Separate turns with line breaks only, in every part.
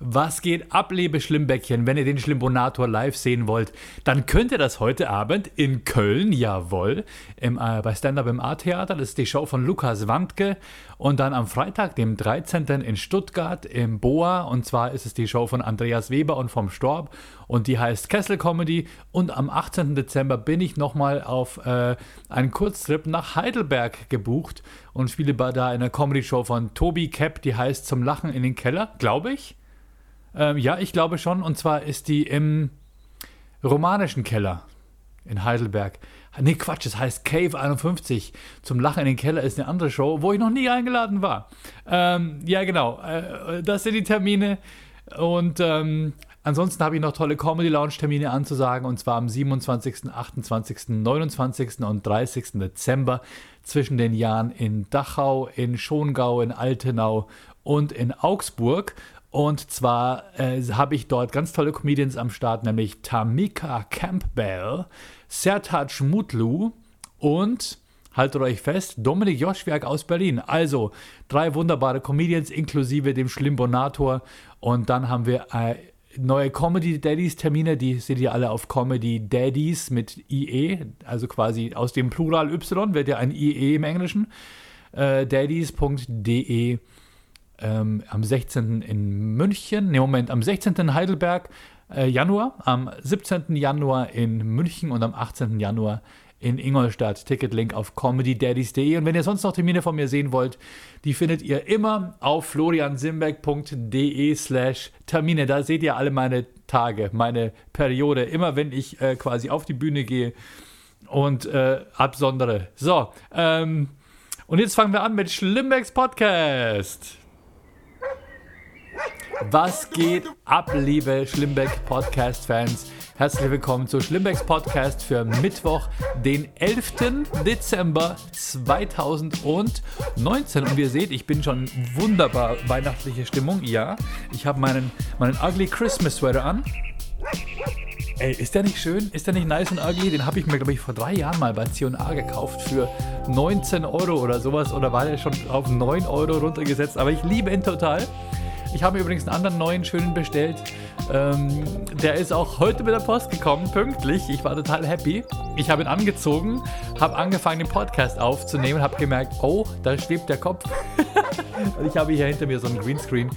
Was geht ab, liebe Schlimmbäckchen? Wenn ihr den Schlimbonator live sehen wollt, dann könnt ihr das heute Abend in Köln, jawohl, im, äh, bei Stand-Up im A-Theater. Das ist die Show von Lukas Wandke. Und dann am Freitag, dem 13. in Stuttgart im Boa. Und zwar ist es die Show von Andreas Weber und vom Storb. Und die heißt Kessel Comedy. Und am 18. Dezember bin ich nochmal auf äh, einen Kurztrip nach Heidelberg gebucht und spiele da in einer Comedy-Show von Tobi Kepp. Die heißt Zum Lachen in den Keller, glaube ich. Ähm, ja, ich glaube schon. Und zwar ist die im romanischen Keller in Heidelberg. Nee, Quatsch, es heißt Cave 51. Zum Lachen in den Keller ist eine andere Show, wo ich noch nie eingeladen war. Ähm, ja, genau. Äh, das sind die Termine. Und ähm, ansonsten habe ich noch tolle Comedy Lounge Termine anzusagen. Und zwar am 27., 28., 29. und 30. Dezember zwischen den Jahren in Dachau, in Schongau, in Altenau und in Augsburg. Und zwar äh, habe ich dort ganz tolle Comedians am Start, nämlich Tamika Campbell, Sertac Mutlu und haltet euch fest, Dominik Joschwerk aus Berlin. Also drei wunderbare Comedians inklusive dem Schlimbonator. Und dann haben wir äh, neue Comedy Daddies Termine, die seht ihr alle auf Comedy Daddies mit IE, also quasi aus dem Plural Y wird ja ein IE im Englischen. Äh, daddies.de ähm, am 16. in München, ne Moment, am 16. in Heidelberg, äh, Januar, am 17. Januar in München und am 18. Januar in Ingolstadt. Ticketlink auf comedydaddies.de. Und wenn ihr sonst noch Termine von mir sehen wollt, die findet ihr immer auf floriansimbeck.de slash Termine. Da seht ihr alle meine Tage, meine Periode. Immer wenn ich äh, quasi auf die Bühne gehe und äh, absondere. So, ähm, und jetzt fangen wir an mit Schlimmbecks Podcast. Was geht ab, liebe Schlimmbeck Podcast-Fans? Herzlich willkommen zu Schlimmbecks Podcast für Mittwoch, den 11. Dezember 2019. Und wie ihr seht, ich bin schon wunderbar weihnachtliche Stimmung. Ja, ich habe meinen, meinen Ugly Christmas Sweater an. Ey, ist der nicht schön? Ist der nicht nice und ugly? Den habe ich mir, glaube ich, vor drei Jahren mal bei C&A gekauft für 19 Euro oder sowas. Oder war der schon auf 9 Euro runtergesetzt? Aber ich liebe ihn total. Ich habe übrigens einen anderen neuen schönen bestellt. Ähm, der ist auch heute mit der Post gekommen, pünktlich. Ich war total happy. Ich habe ihn angezogen, habe angefangen, den Podcast aufzunehmen, habe gemerkt, oh, da schwebt der Kopf. Und ich habe hier hinter mir so einen Greenscreen,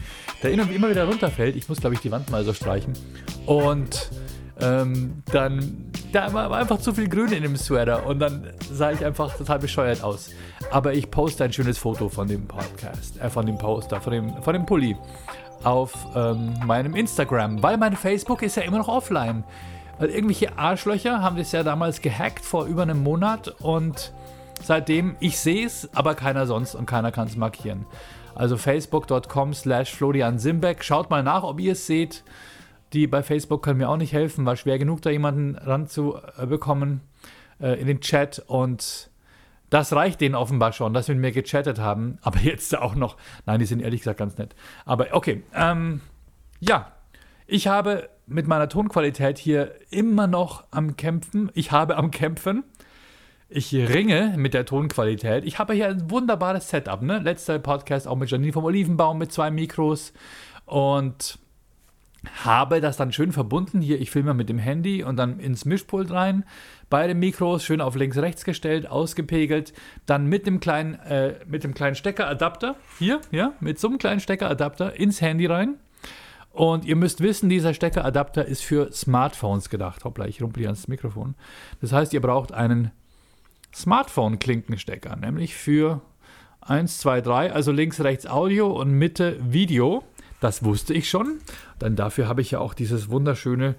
der immer wieder runterfällt. Ich muss, glaube ich, die Wand mal so streichen. Und ähm, dann da war einfach zu viel Grün in dem Sweater und dann sah ich einfach total bescheuert aus. Aber ich poste ein schönes Foto von dem Podcast, äh, von dem Poster, von dem, von dem Pulli auf ähm, meinem Instagram, weil mein Facebook ist ja immer noch offline. Weil irgendwelche Arschlöcher haben das ja damals gehackt vor über einem Monat und seitdem ich sehe es, aber keiner sonst und keiner kann es markieren. Also facebook.com slash Florian Simbeck. Schaut mal nach, ob ihr es seht die bei Facebook können mir auch nicht helfen. War schwer genug, da jemanden ranzubekommen äh, in den Chat. Und das reicht denen offenbar schon, dass sie mit mir gechattet haben. Aber jetzt auch noch. Nein, die sind ehrlich gesagt ganz nett. Aber okay. Ähm, ja, ich habe mit meiner Tonqualität hier immer noch am Kämpfen. Ich habe am Kämpfen. Ich ringe mit der Tonqualität. Ich habe hier ein wunderbares Setup. Ne? Letzter Podcast auch mit Janine vom Olivenbaum mit zwei Mikros. Und habe das dann schön verbunden. Hier, ich filme mit dem Handy und dann ins Mischpult rein. Beide Mikros schön auf links, rechts gestellt, ausgepegelt. Dann mit dem kleinen, äh, mit dem kleinen Steckeradapter, hier, ja, mit so einem kleinen Steckeradapter ins Handy rein. Und ihr müsst wissen, dieser Steckeradapter ist für Smartphones gedacht. Hoppla, ich rumpel hier ans Mikrofon. Das heißt, ihr braucht einen Smartphone-Klinkenstecker, nämlich für 1, 2, 3, also links, rechts Audio und Mitte Video. Das wusste ich schon. Dann dafür habe ich ja auch dieses wunderschöne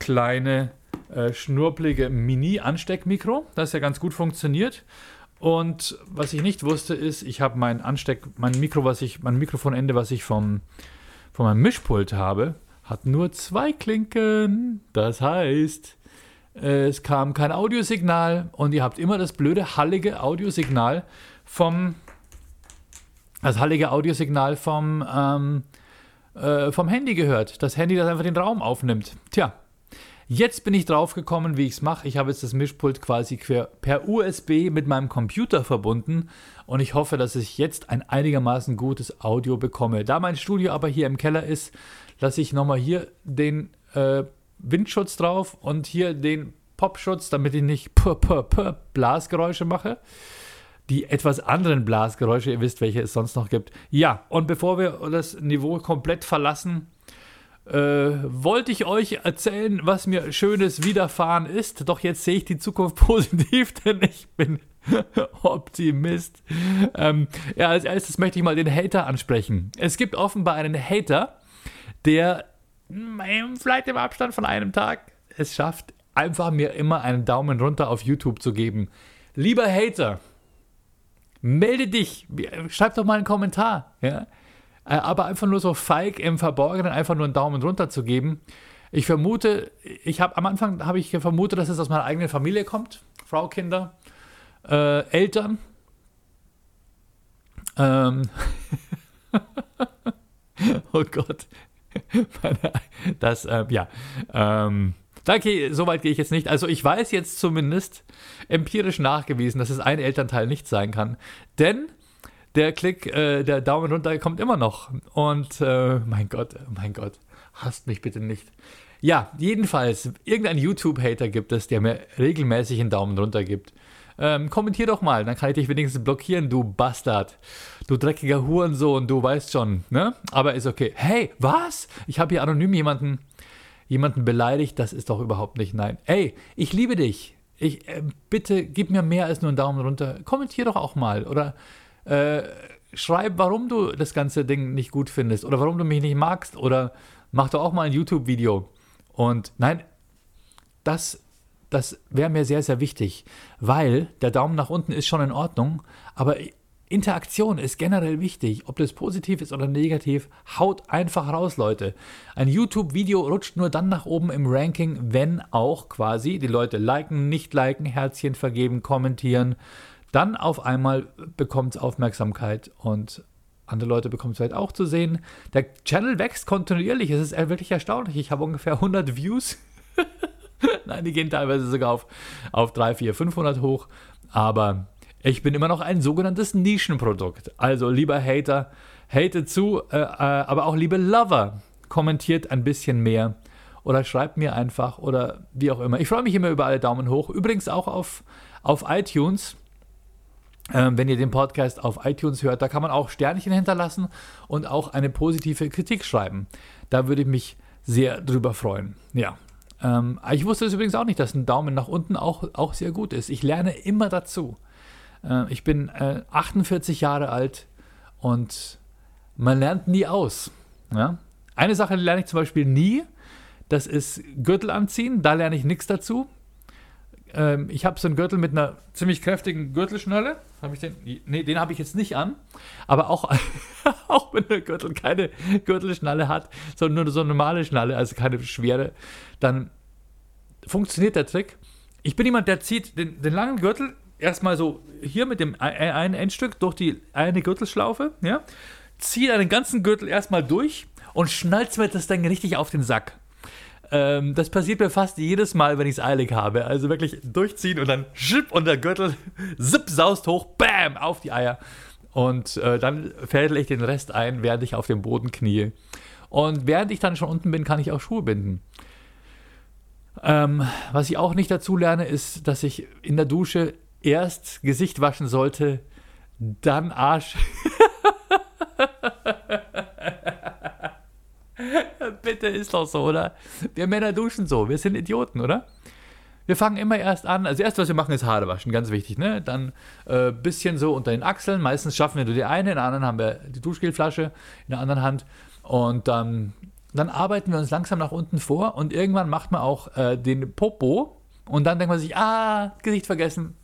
kleine äh, schnurpelige Mini-Ansteckmikro, das ja ganz gut funktioniert. Und was ich nicht wusste, ist, ich habe mein Ansteck, mein Mikro, was ich, mein Mikrofonende, was ich vom, von meinem Mischpult habe, hat nur zwei Klinken. Das heißt, es kam kein Audiosignal und ihr habt immer das blöde, hallige Audiosignal vom, das hallige Audiosignal vom, ähm, äh, vom Handy gehört. Das Handy, das einfach den Raum aufnimmt. Tja, Jetzt bin ich drauf gekommen, wie ich es mache. Ich habe jetzt das Mischpult quasi per USB mit meinem Computer verbunden und ich hoffe, dass ich jetzt ein einigermaßen gutes Audio bekomme. Da mein Studio aber hier im Keller ist, lasse ich nochmal hier den äh, Windschutz drauf und hier den Popschutz, damit ich nicht Blasgeräusche mache. Die etwas anderen Blasgeräusche, ihr wisst, welche es sonst noch gibt. Ja, und bevor wir das Niveau komplett verlassen, äh, wollte ich euch erzählen, was mir Schönes widerfahren ist. Doch jetzt sehe ich die Zukunft positiv, denn ich bin Optimist. Ähm, ja, als erstes möchte ich mal den Hater ansprechen. Es gibt offenbar einen Hater, der vielleicht im Abstand von einem Tag es schafft, einfach mir immer einen Daumen runter auf YouTube zu geben. Lieber Hater, melde dich, schreib doch mal einen Kommentar. Ja? Äh, aber einfach nur so feig im Verborgenen einfach nur einen Daumen runter zu geben. Ich vermute, ich habe am Anfang habe ich vermutet, dass es aus meiner eigenen Familie kommt, Frau, Kinder, äh, Eltern. Ähm oh Gott, das äh, ja. Ähm, Danke, soweit gehe ich jetzt nicht. Also ich weiß jetzt zumindest empirisch nachgewiesen, dass es ein Elternteil nicht sein kann. Denn der Klick, äh, der Daumen runter kommt immer noch. Und äh, mein Gott, mein Gott, hasst mich bitte nicht. Ja, jedenfalls, irgendein YouTube-Hater gibt es, der mir regelmäßig einen Daumen runter gibt. Ähm, kommentier doch mal, dann kann ich dich wenigstens blockieren, du Bastard. Du dreckiger Hurensohn, du weißt schon, ne? Aber ist okay. Hey, was? Ich habe hier anonym jemanden jemanden beleidigt, das ist doch überhaupt nicht nein. Ey, ich liebe dich. Ich, äh, bitte gib mir mehr als nur einen Daumen runter. Kommentier doch auch mal oder äh, schreib, warum du das ganze Ding nicht gut findest oder warum du mich nicht magst oder mach doch auch mal ein YouTube-Video. Und nein, das, das wäre mir sehr, sehr wichtig, weil der Daumen nach unten ist schon in Ordnung, aber Interaktion ist generell wichtig, ob das positiv ist oder negativ. Haut einfach raus, Leute. Ein YouTube-Video rutscht nur dann nach oben im Ranking, wenn auch quasi die Leute liken, nicht liken, Herzchen vergeben, kommentieren. Dann auf einmal bekommt es Aufmerksamkeit und andere Leute bekommen es vielleicht auch zu sehen. Der Channel wächst kontinuierlich. Es ist wirklich erstaunlich. Ich habe ungefähr 100 Views. Nein, die gehen teilweise sogar auf, auf 3, 4, 500 hoch. Aber ich bin immer noch ein sogenanntes Nischenprodukt. Also, lieber Hater, hate zu, äh, äh, aber auch liebe Lover, kommentiert ein bisschen mehr oder schreibt mir einfach oder wie auch immer. Ich freue mich immer über alle Daumen hoch. Übrigens auch auf, auf iTunes. Ähm, wenn ihr den Podcast auf iTunes hört, da kann man auch Sternchen hinterlassen und auch eine positive Kritik schreiben. Da würde ich mich sehr drüber freuen. Ja. Ähm, ich wusste es übrigens auch nicht, dass ein Daumen nach unten auch, auch sehr gut ist. Ich lerne immer dazu. Äh, ich bin äh, 48 Jahre alt und man lernt nie aus. Ja? Eine Sache lerne ich zum Beispiel nie, das ist Gürtel anziehen, da lerne ich nichts dazu. Ähm, ich habe so einen Gürtel mit einer ziemlich kräftigen Gürtelschnalle. Habe ich den? Nee, den habe ich jetzt nicht an. Aber auch, auch wenn der Gürtel keine Gürtelschnalle hat, sondern nur so eine normale Schnalle, also keine schwere, dann funktioniert der Trick. Ich bin jemand, der zieht den, den langen Gürtel erstmal so hier mit dem einen Endstück durch die eine Gürtelschlaufe, ja, zieht einen ganzen Gürtel erstmal durch und schnallt mir das dann richtig auf den Sack. Ähm, das passiert mir fast jedes Mal, wenn ich es eilig habe. Also wirklich durchziehen und dann schipp und der Gürtel zipp saust hoch, bam, auf die Eier. Und äh, dann fädel ich den Rest ein, während ich auf dem Boden knie. Und während ich dann schon unten bin, kann ich auch Schuhe binden. Ähm, was ich auch nicht dazu lerne, ist, dass ich in der Dusche erst Gesicht waschen sollte, dann Arsch. Bitte ist doch so, oder? Wir Männer duschen so. Wir sind Idioten, oder? Wir fangen immer erst an. Also, erst was wir machen, ist Haare waschen, ganz wichtig, ne? Dann äh, bisschen so unter den Achseln. Meistens schaffen wir nur die eine, in der anderen haben wir die Duschgelflasche in der anderen Hand. Und dann, dann arbeiten wir uns langsam nach unten vor und irgendwann macht man auch äh, den Popo. Und dann denkt man sich, ah, Gesicht vergessen,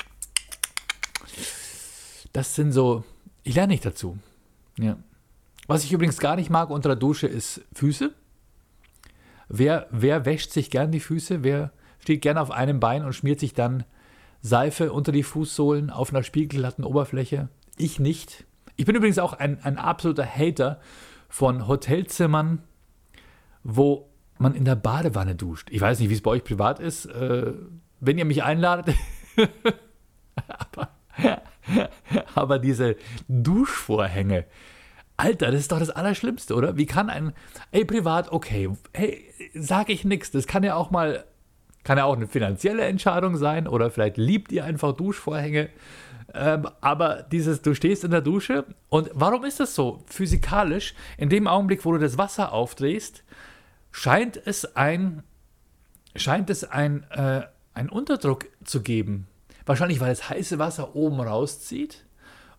das sind so, ich lerne nicht dazu. Ja. Was ich übrigens gar nicht mag unter der Dusche ist Füße. Wer, wer wäscht sich gern die Füße? Wer steht gern auf einem Bein und schmiert sich dann Seife unter die Fußsohlen auf einer spiegelglatten Oberfläche? Ich nicht. Ich bin übrigens auch ein, ein absoluter Hater von Hotelzimmern, wo man in der Badewanne duscht. Ich weiß nicht, wie es bei euch privat ist. Äh, wenn ihr mich einladet. aber, aber diese Duschvorhänge. Alter, das ist doch das Allerschlimmste, oder? Wie kann ein, ey, privat, okay, hey, sag ich nichts. Das kann ja auch mal, kann ja auch eine finanzielle Entscheidung sein oder vielleicht liebt ihr einfach Duschvorhänge. Ähm, aber dieses, du stehst in der Dusche und warum ist das so? Physikalisch, in dem Augenblick, wo du das Wasser aufdrehst, scheint es ein, scheint es ein, äh, ein Unterdruck zu geben. Wahrscheinlich, weil das heiße Wasser oben rauszieht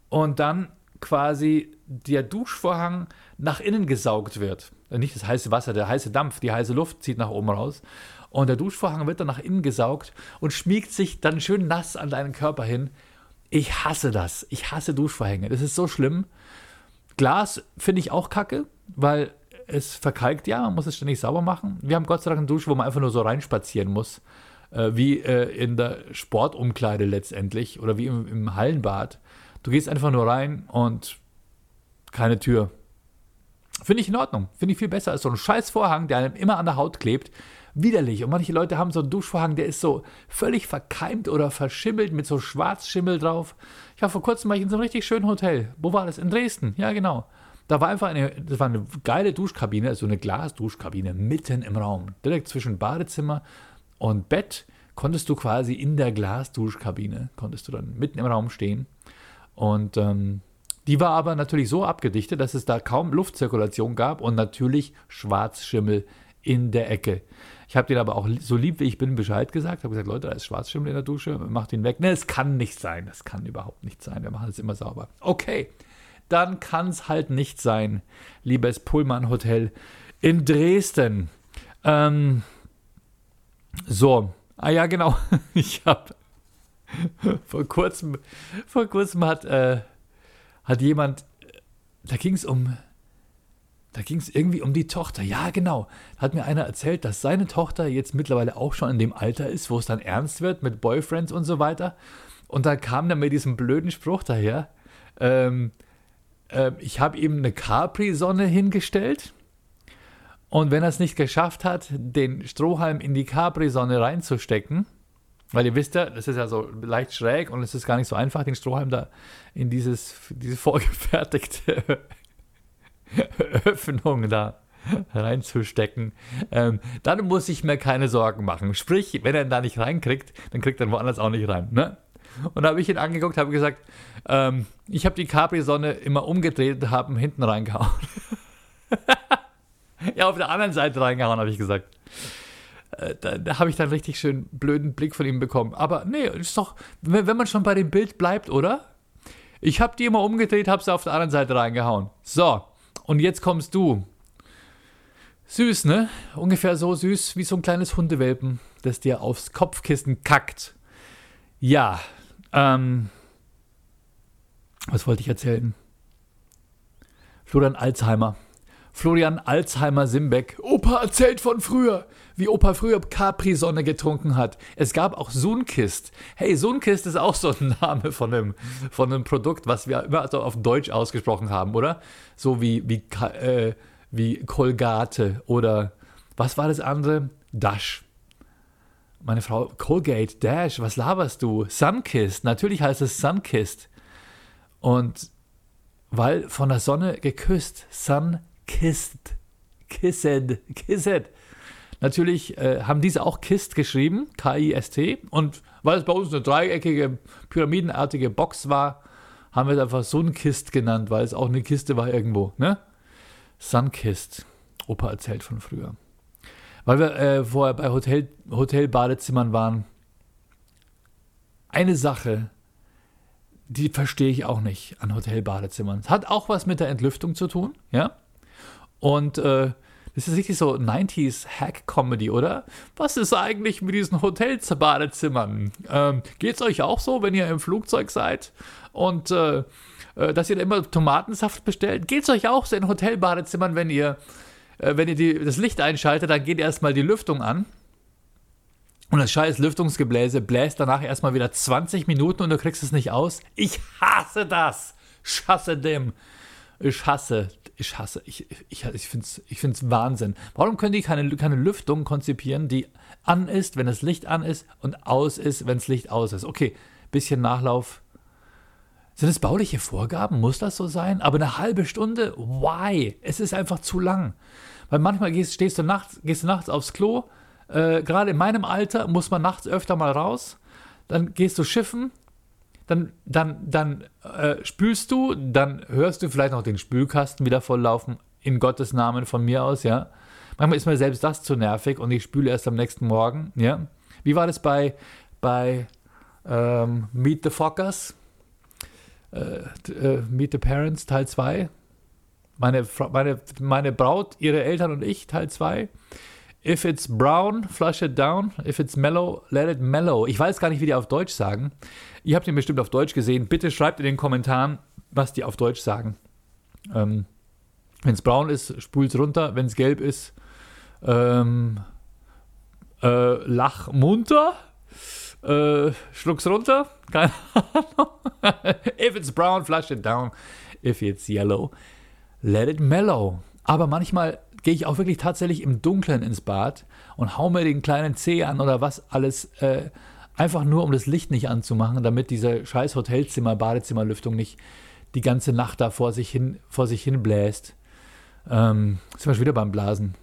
und dann quasi der Duschvorhang nach innen gesaugt wird. Nicht das heiße Wasser, der heiße Dampf, die heiße Luft zieht nach oben raus. Und der Duschvorhang wird dann nach innen gesaugt und schmiegt sich dann schön nass an deinen Körper hin. Ich hasse das. Ich hasse Duschvorhänge. Das ist so schlimm. Glas finde ich auch kacke, weil es verkalkt ja, man muss es ständig sauber machen. Wir haben Gott sei Dank eine Dusche, wo man einfach nur so reinspazieren muss. Äh, wie äh, in der Sportumkleide letztendlich oder wie im, im Hallenbad. Du gehst einfach nur rein und keine Tür. Finde ich in Ordnung. Finde ich viel besser als so ein scheiß Vorhang, der einem immer an der Haut klebt. Widerlich. Und manche Leute haben so einen Duschvorhang, der ist so völlig verkeimt oder verschimmelt mit so Schwarzschimmel drauf. Ich war vor kurzem mal in so einem richtig schönen Hotel. Wo war das? In Dresden. Ja, genau. Da war einfach eine, das war eine geile Duschkabine, so also eine Glasduschkabine mitten im Raum. Direkt zwischen Badezimmer und Bett konntest du quasi in der Glasduschkabine, konntest du dann mitten im Raum stehen. Und ähm, die war aber natürlich so abgedichtet, dass es da kaum Luftzirkulation gab und natürlich Schwarzschimmel in der Ecke. Ich habe denen aber auch so lieb wie ich bin Bescheid gesagt, habe gesagt, Leute, da ist Schwarzschimmel in der Dusche, macht ihn weg. Ne, es kann nicht sein, das kann überhaupt nicht sein, wir machen es immer sauber. Okay, dann kann es halt nicht sein, liebes Pullman Hotel in Dresden. Ähm, so, ah ja, genau, ich habe vor kurzem, vor kurzem hat, äh, hat jemand, da ging es um, da ging es irgendwie um die Tochter. Ja, genau. Hat mir einer erzählt, dass seine Tochter jetzt mittlerweile auch schon in dem Alter ist, wo es dann ernst wird mit Boyfriends und so weiter. Und da kam dann mit diesem blöden Spruch daher. Ähm, äh, ich habe ihm eine Capri-Sonne hingestellt. Und wenn er es nicht geschafft hat, den Strohhalm in die Capri-Sonne reinzustecken, weil ihr wisst ja, das ist ja so leicht schräg und es ist gar nicht so einfach, den Strohhalm da in dieses, diese vorgefertigte Öffnung da reinzustecken, ähm, dann muss ich mir keine Sorgen machen. Sprich, wenn er ihn da nicht reinkriegt, dann kriegt er woanders auch nicht rein. Ne? Und da habe ich ihn angeguckt, habe gesagt, ähm, ich habe die Capri-Sonne immer umgedreht und habe ihn hinten reingehauen. ja, auf der anderen Seite reingehauen, habe ich gesagt. Äh, da, da habe ich dann richtig schön blöden Blick von ihm bekommen. Aber nee, ist doch, wenn, wenn man schon bei dem Bild bleibt, oder? Ich habe die immer umgedreht, habe sie auf der anderen Seite reingehauen. So, und jetzt kommst du. Süß, ne? Ungefähr so süß wie so ein kleines Hundewelpen, das dir aufs Kopfkissen kackt. Ja, ähm, was wollte ich erzählen? Florian Alzheimer. Florian Alzheimer Simbeck. Opa erzählt von früher, wie Opa früher Capri-Sonne getrunken hat. Es gab auch Sunkist. Hey, Sunkist ist auch so ein Name von einem, von einem Produkt, was wir immer so auf Deutsch ausgesprochen haben, oder? So wie, wie, äh, wie Colgate oder was war das andere? Dash. Meine Frau, Colgate, Dash, was laberst du? Sunkist, natürlich heißt es Sunkist. Und weil von der Sonne geküsst, Sunkist kissed. Kissed. Kissed. Natürlich äh, haben diese auch Kist geschrieben, K-I-S-T. Und weil es bei uns eine dreieckige, pyramidenartige Box war, haben wir es einfach Sunkist genannt, weil es auch eine Kiste war irgendwo. Ne? Sunkist. Opa erzählt von früher. Weil wir äh, vorher bei Hotel, Hotelbadezimmern waren. Eine Sache, die verstehe ich auch nicht an Hotelbadezimmern. Es hat auch was mit der Entlüftung zu tun, ja. Und äh, das ist richtig so 90s Hack-Comedy, oder? Was ist eigentlich mit diesen Hotelbadezimmern? Ähm, es euch auch so, wenn ihr im Flugzeug seid und äh, äh, dass ihr da immer Tomatensaft bestellt? Geht es euch auch so in Hotelbadezimmern, wenn ihr, äh, wenn ihr die, das Licht einschaltet, dann geht erstmal die Lüftung an. Und das scheiß Lüftungsgebläse bläst danach erstmal wieder 20 Minuten und du kriegst es nicht aus. Ich hasse das. Schasse dem. Ich hasse, ich hasse, ich, ich, ich finde es ich find's Wahnsinn. Warum können die keine, keine Lüftung konzipieren, die an ist, wenn das Licht an ist und aus ist, wenn das Licht aus ist? Okay, bisschen Nachlauf. Sind es bauliche Vorgaben? Muss das so sein? Aber eine halbe Stunde? Why? Es ist einfach zu lang. Weil manchmal gehst, stehst du nachts, gehst du nachts aufs Klo. Äh, Gerade in meinem Alter muss man nachts öfter mal raus. Dann gehst du schiffen, dann, dann, dann äh, spülst du, dann hörst du vielleicht noch den Spülkasten wieder volllaufen, in Gottes Namen von mir aus, ja. Manchmal ist mir selbst das zu nervig und ich spüle erst am nächsten Morgen, ja. Wie war das bei, bei ähm, Meet the Fockers? Äh, äh, Meet the Parents, Teil 2. Meine, meine, meine Braut, ihre Eltern und ich, Teil 2. If it's brown, flush it down. If it's mellow, let it mellow. Ich weiß gar nicht, wie die auf Deutsch sagen. Ihr habt ihn bestimmt auf Deutsch gesehen. Bitte schreibt in den Kommentaren, was die auf Deutsch sagen. Ähm, Wenn es braun ist, spult es runter. Wenn es gelb ist, ähm, äh, lach munter. Äh, schluck's runter. Keine Ahnung. If it's brown, flush it down. If it's yellow, let it mellow. Aber manchmal gehe ich auch wirklich tatsächlich im Dunkeln ins Bad und hau mir den kleinen Zeh an oder was alles, äh, einfach nur um das Licht nicht anzumachen, damit diese scheiß Hotelzimmer, Badezimmerlüftung nicht die ganze Nacht da vor sich hin, vor sich hin bläst. Ähm, sind wir wieder beim Blasen.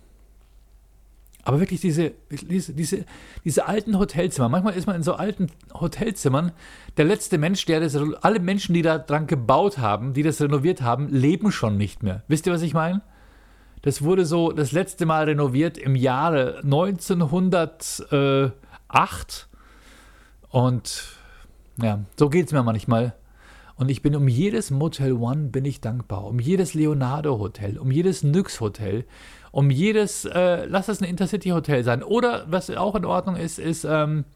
Aber wirklich diese, diese, diese, diese alten Hotelzimmer. Manchmal ist man in so alten Hotelzimmern. Der letzte Mensch, der das, alle Menschen, die da dran gebaut haben, die das renoviert haben, leben schon nicht mehr. Wisst ihr, was ich meine? Das wurde so das letzte Mal renoviert im Jahre 1908. Und ja, so geht es mir manchmal. Und ich bin um jedes Motel One bin ich dankbar. Um jedes Leonardo Hotel, um jedes Nyx Hotel, um jedes, äh, lass es ein Intercity Hotel sein. Oder was auch in Ordnung ist, ist ähm,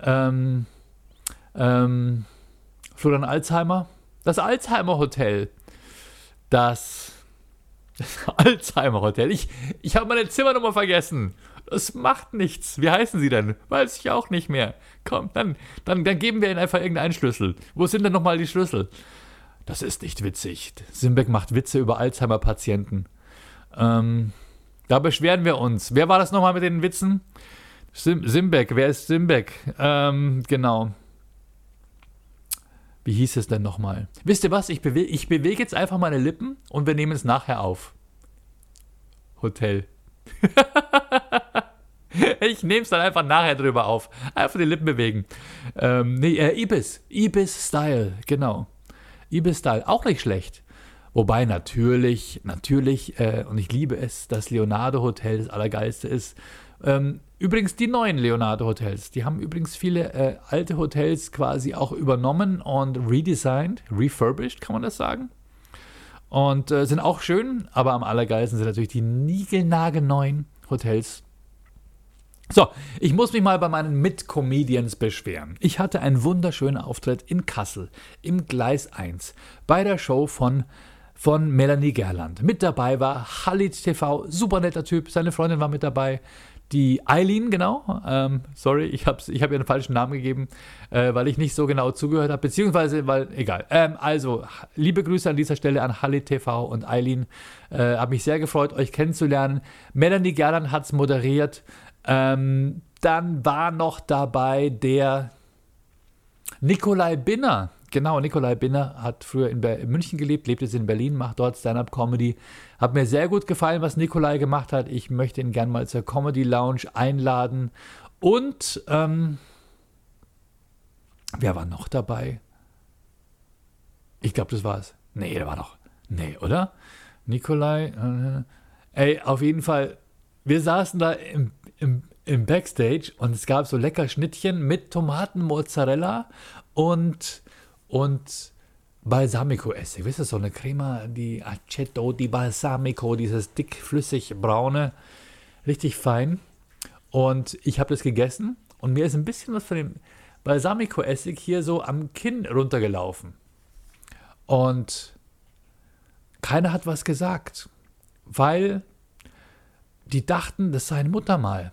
ähm, ähm, Florian Alzheimer. Das Alzheimer Hotel. Das Alzheimer Hotel. Ich, ich habe meine Zimmernummer vergessen. Das macht nichts. Wie heißen Sie denn? Weiß ich auch nicht mehr. Komm, dann, dann, dann geben wir Ihnen einfach irgendeinen Schlüssel. Wo sind denn nochmal die Schlüssel? Das ist nicht witzig. Simbeck macht Witze über Alzheimer-Patienten. Ähm, da beschweren wir uns. Wer war das nochmal mit den Witzen? Sim Simbeck. Wer ist Simbeck? Ähm, genau. Wie hieß es denn nochmal? Wisst ihr was? Ich, bewe ich bewege jetzt einfach meine Lippen und wir nehmen es nachher auf. Hotel. ich nehme es dann einfach nachher drüber auf. Einfach die Lippen bewegen. Ähm, nee, äh, Ibis. Ibis Style, genau. Ibis Style, auch nicht schlecht. Wobei natürlich, natürlich, äh, und ich liebe es, das Leonardo Hotel das Allergeilste ist. Ähm, Übrigens die neuen Leonardo Hotels. Die haben übrigens viele äh, alte Hotels quasi auch übernommen und redesigned, refurbished, kann man das sagen. Und äh, sind auch schön, aber am allergeilsten sind natürlich die niegelnagelneuen Hotels. So, ich muss mich mal bei meinen Mitcomedians beschweren. Ich hatte einen wunderschönen Auftritt in Kassel im Gleis 1 bei der Show von von Melanie Gerland. Mit dabei war Halit TV, super netter Typ, seine Freundin war mit dabei, die Eileen, genau. Ähm, sorry, ich habe ich hab ihr einen falschen Namen gegeben, äh, weil ich nicht so genau zugehört habe, beziehungsweise, weil, egal. Ähm, also, liebe Grüße an dieser Stelle an Halle TV und Eileen. Äh, habe mich sehr gefreut, euch kennenzulernen. Melanie Gerland hat es moderiert. Ähm, dann war noch dabei der Nikolai Binner. Genau, Nikolai Binner hat früher in, in München gelebt, lebt jetzt in Berlin, macht dort Stand-up-Comedy. Hat mir sehr gut gefallen, was Nikolai gemacht hat. Ich möchte ihn gerne mal zur Comedy Lounge einladen. Und ähm, wer war noch dabei? Ich glaube, das war's. Nee, der war noch. Nee, oder? Nikolai. Äh, ey, auf jeden Fall. Wir saßen da im, im, im Backstage und es gab so lecker Schnittchen mit Tomatenmozzarella und und Balsamico-Essig. Wisst ihr, so eine Crema, die Aceto di Balsamico, dieses dickflüssig braune, richtig fein. Und ich habe das gegessen und mir ist ein bisschen was von dem Balsamico-Essig hier so am Kinn runtergelaufen. Und keiner hat was gesagt, weil die dachten, das sei ein Muttermal.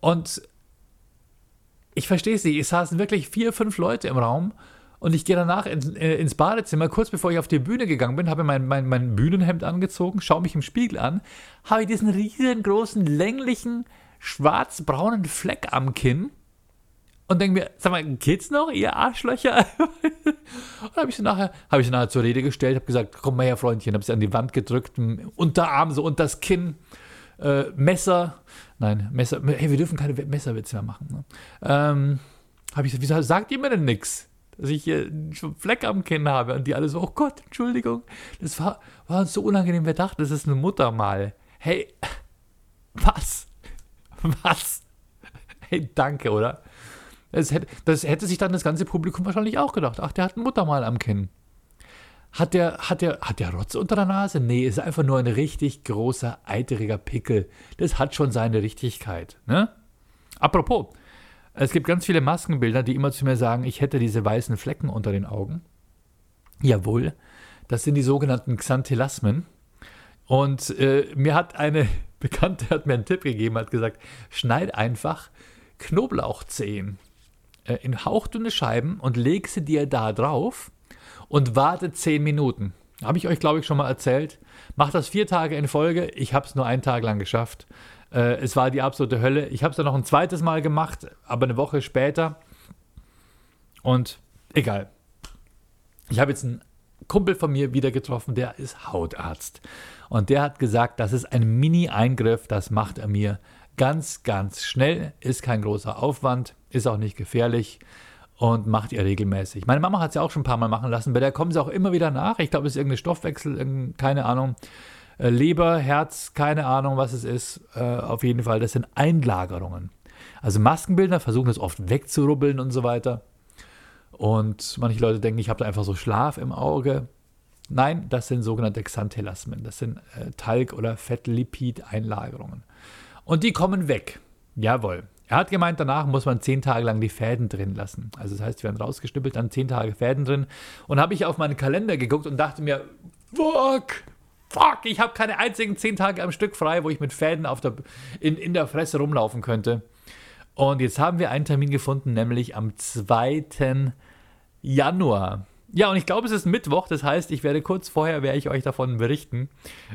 Und ich verstehe sie, es saßen wirklich vier, fünf Leute im Raum Und ich gehe danach in, äh, ins Badezimmer, kurz bevor ich auf die Bühne gegangen bin, habe mein, mein, mein Bühnenhemd angezogen, schaue mich im Spiegel an, habe ich diesen riesengroßen, länglichen, schwarz-braunen Fleck am Kinn und denke mir, sag mal, geht's noch, ihr Arschlöcher? und habe ich nachher, habe ich so nachher zur Rede gestellt, habe gesagt, komm mal her, Freundchen, habe sie an die Wand gedrückt, Unterarm so unter das Kinn, äh, Messer, nein, Messer, hey, wir dürfen keine Messerwitze mehr machen. Ne? Ähm, habe ich gesagt, wieso sagt ihr mir denn nichts? Dass ich hier einen Fleck am Kinn habe und die alle so, oh Gott, Entschuldigung, das war, war uns so unangenehm, wir dachten, das ist eine Muttermal. Hey, was? Was? Hey, danke, oder? Das hätte, das hätte sich dann das ganze Publikum wahrscheinlich auch gedacht. Ach, der hat ein Muttermal am Kinn. Hat der, hat der, hat der Rotz unter der Nase? Nee, ist einfach nur ein richtig großer, eiteriger Pickel. Das hat schon seine Richtigkeit. Ne? Apropos, es gibt ganz viele Maskenbilder, die immer zu mir sagen, ich hätte diese weißen Flecken unter den Augen. Jawohl, das sind die sogenannten Xanthelasmen. Und äh, mir hat eine Bekannte hat mir einen Tipp gegeben, hat gesagt, schneid einfach Knoblauchzehen äh, in hauchdünne Scheiben und leg sie dir da drauf und warte 10 Minuten. Habe ich euch, glaube ich, schon mal erzählt. Mach das vier Tage in Folge. Ich habe es nur einen Tag lang geschafft. Äh, es war die absolute Hölle. Ich habe es dann noch ein zweites Mal gemacht, aber eine Woche später. Und egal. Ich habe jetzt einen Kumpel von mir wieder getroffen, der ist Hautarzt. Und der hat gesagt, das ist ein Mini-Eingriff, das macht er mir ganz, ganz schnell, ist kein großer Aufwand, ist auch nicht gefährlich und macht ihr regelmäßig. Meine Mama hat es ja auch schon ein paar Mal machen lassen, bei der kommen sie auch immer wieder nach. Ich glaube, es ist irgendein Stoffwechsel, keine Ahnung. Äh, Leber, Herz, keine Ahnung, was es ist. Äh, auf jeden Fall, das sind Einlagerungen. Also Maskenbildner versuchen das oft wegzurubbeln und so weiter. Und manche Leute denken, ich habe da einfach so Schlaf im Auge. Nein, das sind sogenannte Xanthelasmen. Das sind äh, Talg- oder Fettlipid-Einlagerungen. Und die kommen weg. Jawohl. Er hat gemeint, danach muss man zehn Tage lang die Fäden drin lassen. Also das heißt, wir werden rausgestüppelt, dann zehn Tage Fäden drin. Und habe ich auf meinen Kalender geguckt und dachte mir, fuck, fuck, ich habe keine einzigen zehn Tage am Stück frei, wo ich mit Fäden auf der, in, in der Fresse rumlaufen könnte. Und jetzt haben wir einen Termin gefunden, nämlich am 2. Januar. Ja, und ich glaube, es ist Mittwoch, das heißt, ich werde kurz vorher, werde ich euch davon berichten,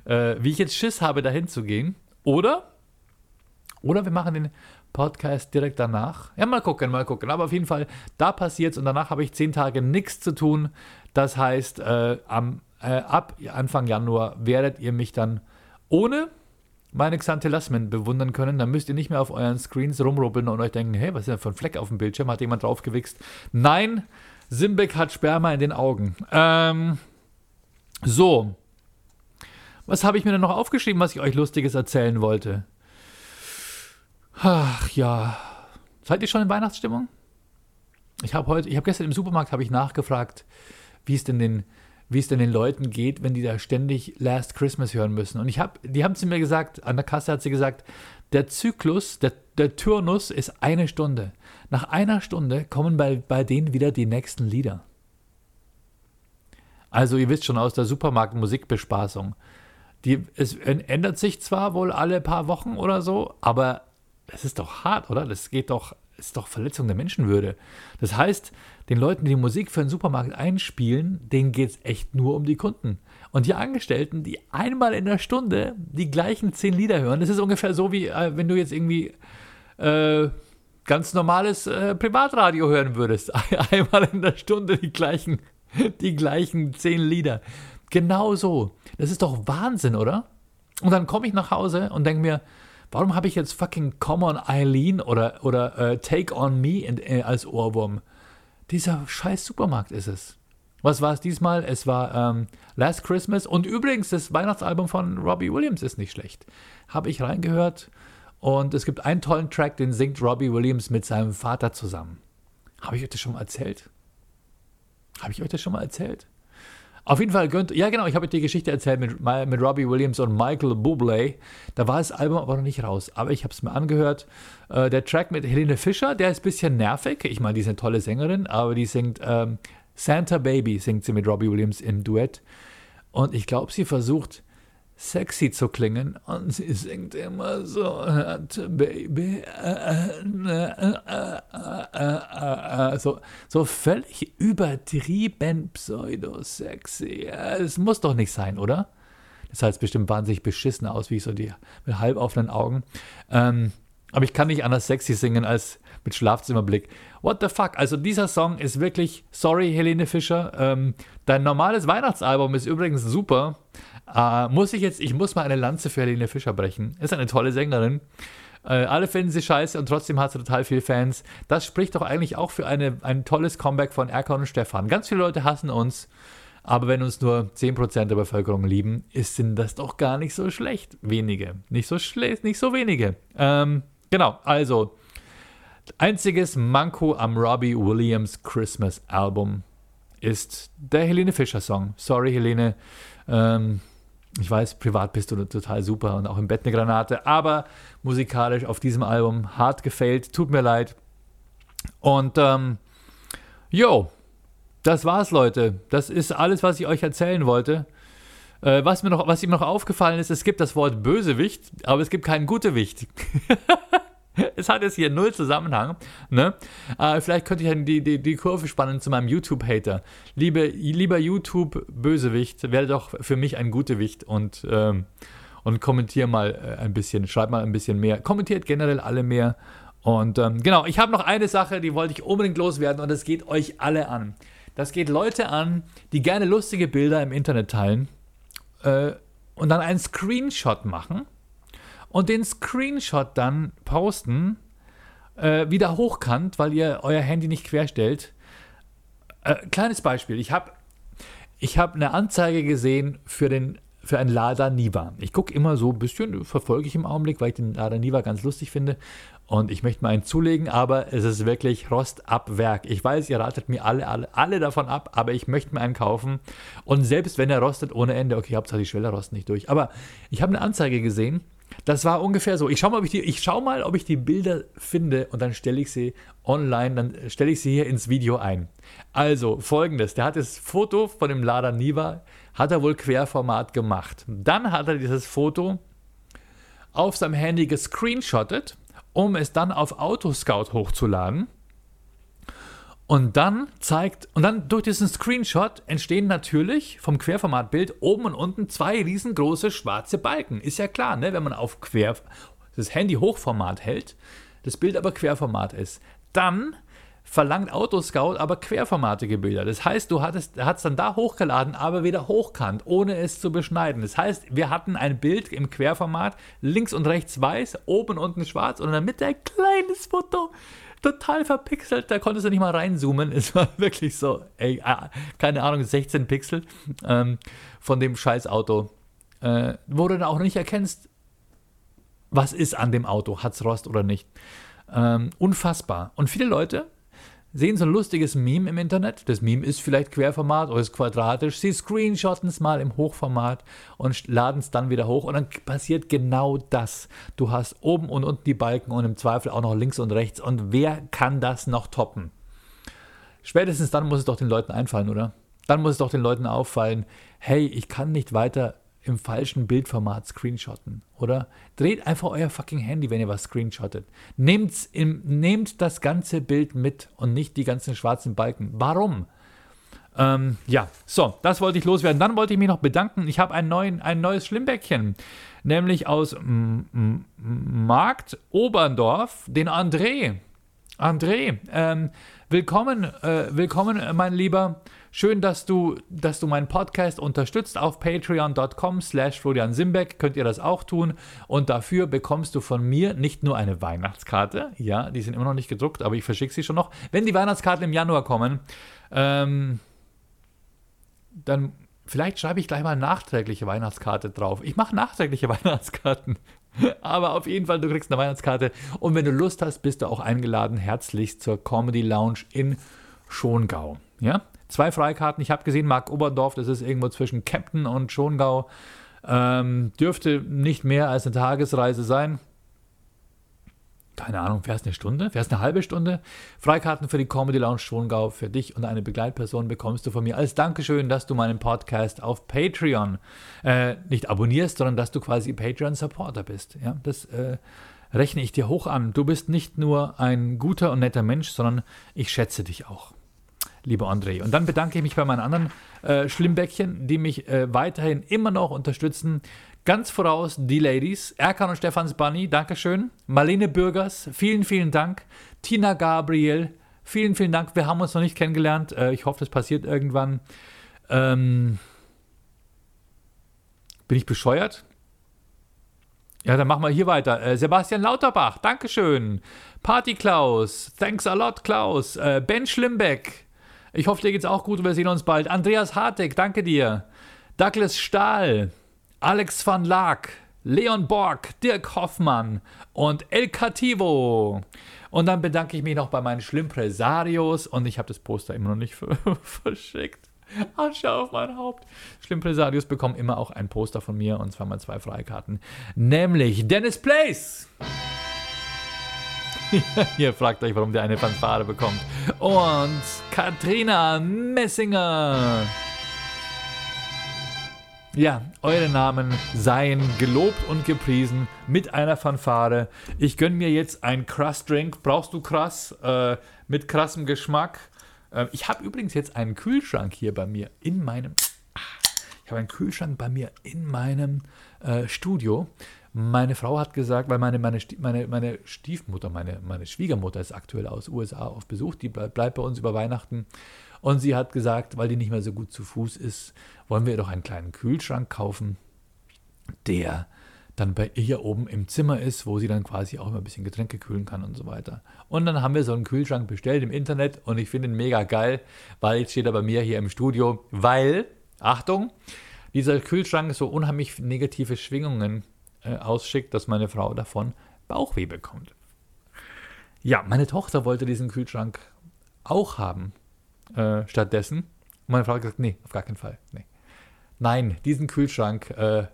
äh, wie ich jetzt Schiss habe, dahin zu gehen. Oder, oder wir machen den Podcast direkt danach. Ja, mal gucken, mal gucken. Aber auf jeden Fall, da passiert es und danach habe ich zehn Tage nichts zu tun. Das heißt, äh, am, äh, ab Anfang Januar werdet ihr mich dann ohne meine Xanthelasmen bewundern können. Dann müsst ihr nicht mehr auf euren Screens rumrubbeln und euch denken, hey, was ist denn für ein Fleck auf dem Bildschirm? Hat jemand draufgewichst? Nein, Simbeck hat Sperma in den Augen. Ähm, so. Was habe ich mir denn noch aufgeschrieben, was ich euch Lustiges erzählen wollte? Ach ja. Seid ihr schon in Weihnachtsstimmung? Ich habe heute, ich habe gestern im Supermarkt habe ich nachgefragt, wie es denn den, wie es denn den Leuten geht, wenn die da ständig Last Christmas hören müssen. Und ich habe, die haben zu mir gesagt, an der Kasse hat sie gesagt, der Zyklus, der, der Turnus ist eine Stunde. Nach einer Stunde kommen bei, bei denen wieder die nächsten Lieder. Also ihr wisst schon aus der Supermarkt-Musikbespaßung. Die, es ändert sich zwar wohl alle paar Wochen oder so, aber das ist doch hart, oder? Das geht doch, ist doch Verletzung der Menschenwürde. Das heißt, den Leuten, die Musik für den Supermarkt einspielen, denen geht es echt nur um die Kunden. Und die Angestellten, die einmal in der Stunde die gleichen zehn Lieder hören, das ist ungefähr so, wie äh, wenn du jetzt irgendwie äh, ganz normales äh, Privatradio hören würdest. Einmal in der Stunde die gleichen, die gleichen zehn Lieder. Genau so. Das ist doch Wahnsinn, oder? Und dann komme ich nach Hause und denke mir, Warum habe ich jetzt fucking Come on Eileen oder, oder uh, Take on Me in, äh, als Ohrwurm? Dieser scheiß Supermarkt ist es. Was war es diesmal? Es war ähm, Last Christmas und übrigens das Weihnachtsalbum von Robbie Williams ist nicht schlecht. Habe ich reingehört und es gibt einen tollen Track, den singt Robbie Williams mit seinem Vater zusammen. Habe ich euch das schon mal erzählt? Habe ich euch das schon mal erzählt? Auf jeden Fall gönnt, ja genau, ich habe die Geschichte erzählt mit, mit Robbie Williams und Michael Bublé. Da war das Album aber noch nicht raus, aber ich habe es mir angehört. Äh, der Track mit Helene Fischer, der ist ein bisschen nervig. Ich meine, die ist eine tolle Sängerin, aber die singt ähm, Santa Baby, singt sie mit Robbie Williams im Duett. Und ich glaube, sie versucht sexy zu klingen. Und sie singt immer so, Baby, so, so völlig übertrieben pseudo-sexy. Es muss doch nicht sein, oder? Das sah jetzt bestimmt wahnsinnig beschissen aus, wie ich so die mit halb offenen Augen. Ähm, aber ich kann nicht anders sexy singen als mit Schlafzimmerblick. What the fuck? Also dieser Song ist wirklich, sorry Helene Fischer, ähm, dein normales Weihnachtsalbum ist übrigens super. Äh, muss ich jetzt, ich muss mal eine Lanze für Helene Fischer brechen. Ist eine tolle Sängerin. Äh, alle finden sie scheiße und trotzdem hat sie total viele Fans. Das spricht doch eigentlich auch für eine, ein tolles Comeback von Erkan und Stefan. Ganz viele Leute hassen uns, aber wenn uns nur 10% der Bevölkerung lieben, ist, sind das doch gar nicht so schlecht. Wenige. Nicht so schlecht, nicht so wenige. Ähm, genau, also Einziges Manko am Robbie Williams Christmas Album ist der Helene Fischer Song. Sorry, Helene. Ähm, ich weiß, privat bist du total super und auch im Bett eine Granate, aber musikalisch auf diesem Album hart gefailt. Tut mir leid. Und, ähm, yo, das war's, Leute. Das ist alles, was ich euch erzählen wollte. Äh, was, mir noch, was ihm noch aufgefallen ist, es gibt das Wort Bösewicht, aber es gibt keinen Gutewicht. es hat jetzt hier null Zusammenhang. Ne? Äh, vielleicht könnte ich die, die, die Kurve spannen zu meinem YouTube-Hater. Liebe, lieber YouTube-Bösewicht, wäre doch für mich ein Gutewicht und, ähm, und kommentier mal äh, ein bisschen, schreib mal ein bisschen mehr. Kommentiert generell alle mehr. Und ähm, genau, ich habe noch eine Sache, die wollte ich unbedingt loswerden und das geht euch alle an. Das geht Leute an, die gerne lustige Bilder im Internet teilen äh, und dann einen Screenshot machen und den Screenshot dann posten, äh, wieder hochkant, weil ihr euer Handy nicht querstellt. Äh, kleines Beispiel, ich habe ich hab eine Anzeige gesehen für den für ein Lada Niva. Ich gucke immer so ein bisschen, verfolge ich im Augenblick, weil ich den Lada Niva ganz lustig finde. Und ich möchte mal einen zulegen, aber es ist wirklich Rost ab Werk. Ich weiß, ihr ratet mir alle, alle, alle davon ab, aber ich möchte mir einen kaufen. Und selbst wenn er rostet ohne Ende, okay, Hauptsache die Schwelle rosten nicht durch. Aber ich habe eine Anzeige gesehen das war ungefähr so. Ich schaue mal, schau mal, ob ich die Bilder finde und dann stelle ich sie online, dann stelle ich sie hier ins Video ein. Also folgendes: Der hat das Foto von dem Lada Niva, hat er wohl Querformat gemacht. Dann hat er dieses Foto auf seinem Handy gescreenshottet, um es dann auf Autoscout hochzuladen. Und dann zeigt, und dann durch diesen Screenshot entstehen natürlich vom Querformatbild oben und unten zwei riesengroße schwarze Balken. Ist ja klar, ne? wenn man auf Quer, das Handy Hochformat hält, das Bild aber Querformat ist. Dann verlangt Autoscout aber querformatige Bilder. Das heißt, du hattest, hat es dann da hochgeladen, aber wieder hochkant, ohne es zu beschneiden. Das heißt, wir hatten ein Bild im Querformat, links und rechts weiß, oben und unten schwarz und in der Mitte ein kleines Foto total verpixelt, da konntest du nicht mal reinzoomen. Es war wirklich so, ey, ah, keine Ahnung, 16 Pixel ähm, von dem scheiß Auto. Äh, wo du dann auch nicht erkennst, was ist an dem Auto, hat es Rost oder nicht. Ähm, unfassbar. Und viele Leute sehen so ein lustiges Meme im Internet. Das Meme ist vielleicht Querformat oder ist quadratisch. Sie screenshotten es mal im Hochformat und laden es dann wieder hoch und dann passiert genau das. Du hast oben und unten die Balken und im Zweifel auch noch links und rechts. Und wer kann das noch toppen? Spätestens dann muss es doch den Leuten einfallen, oder? Dann muss es doch den Leuten auffallen, hey, ich kann nicht weiter im falschen Bildformat screenshotten, oder? Dreht einfach euer fucking Handy, wenn ihr was screenshottet. Nehmt's im, nehmt das ganze Bild mit und nicht die ganzen schwarzen Balken. Warum? Ähm, ja, so, das wollte ich loswerden. Dann wollte ich mich noch bedanken. Ich habe ein, ein neues Schlimmbäckchen, nämlich aus Markt Oberndorf, den André. André, ähm, willkommen, äh, willkommen, mein Lieber. Schön, dass du, dass du meinen Podcast unterstützt. Auf patreon.com slash Florian Simbeck könnt ihr das auch tun. Und dafür bekommst du von mir nicht nur eine Weihnachtskarte, ja, die sind immer noch nicht gedruckt, aber ich verschicke sie schon noch. Wenn die Weihnachtskarten im Januar kommen, ähm, dann vielleicht schreibe ich gleich mal nachträgliche Weihnachtskarte drauf. Ich mache nachträgliche Weihnachtskarten. Aber auf jeden Fall, du kriegst eine Weihnachtskarte. Und wenn du Lust hast, bist du auch eingeladen, herzlich zur Comedy Lounge in Schongau. Ja? Zwei Freikarten. Ich habe gesehen, Mark Oberdorf, das ist irgendwo zwischen Kempten und Schongau. Ähm, dürfte nicht mehr als eine Tagesreise sein. Keine Ahnung, fährst eine Stunde, fährst eine halbe Stunde. Freikarten für die Comedy Lounge Schwungau für dich und eine Begleitperson bekommst du von mir als Dankeschön, dass du meinen Podcast auf Patreon äh, nicht abonnierst, sondern dass du quasi Patreon-Supporter bist. Ja, das äh, rechne ich dir hoch an. Du bist nicht nur ein guter und netter Mensch, sondern ich schätze dich auch lieber André. Und dann bedanke ich mich bei meinen anderen äh, Schlimmbäckchen, die mich äh, weiterhin immer noch unterstützen. Ganz voraus die Ladies, Erkan und Stefans Bunny, Dankeschön. Marlene Bürgers, vielen, vielen Dank. Tina Gabriel, vielen, vielen Dank. Wir haben uns noch nicht kennengelernt. Äh, ich hoffe, das passiert irgendwann. Ähm, bin ich bescheuert? Ja, dann machen wir hier weiter. Äh, Sebastian Lauterbach, Dankeschön. Party Klaus, thanks a lot, Klaus. Äh, ben Schlimbeck, ich hoffe, dir geht's auch gut und wir sehen uns bald. Andreas Hartig, danke dir. Douglas Stahl, Alex van Laak, Leon Borg, Dirk Hoffmann und El Cativo. Und dann bedanke ich mich noch bei meinen Schlimmpresarios und ich habe das Poster immer noch nicht verschickt. Asche auf mein Haupt. Schlimmpresarios bekommen immer auch ein Poster von mir und zwar mal zwei Freikarten. Nämlich Dennis Place. Ihr fragt euch, warum der eine Fanfare bekommt. Und Katrina Messinger. Ja, eure Namen seien gelobt und gepriesen mit einer Fanfare. Ich gönne mir jetzt einen Krass-Drink. Brauchst du Krass? Äh, mit krassem Geschmack. Äh, ich habe übrigens jetzt einen Kühlschrank hier bei mir in meinem. Ich habe einen Kühlschrank bei mir in meinem äh, Studio. Meine Frau hat gesagt, weil meine, meine, meine, meine Stiefmutter, meine, meine Schwiegermutter ist aktuell aus USA auf Besuch, die bleibt bei uns über Weihnachten. Und sie hat gesagt, weil die nicht mehr so gut zu Fuß ist, wollen wir doch einen kleinen Kühlschrank kaufen, der dann bei ihr oben im Zimmer ist, wo sie dann quasi auch immer ein bisschen Getränke kühlen kann und so weiter. Und dann haben wir so einen Kühlschrank bestellt im Internet und ich finde ihn mega geil, weil jetzt steht er bei mir hier im Studio, weil, Achtung, dieser Kühlschrank so unheimlich negative Schwingungen äh, ausschickt, dass meine Frau davon Bauchweh bekommt. Ja, meine Tochter wollte diesen Kühlschrank auch haben äh, stattdessen. Und meine Frau hat gesagt, nee, auf gar keinen Fall. Nee. Nein, diesen Kühlschrank, äh,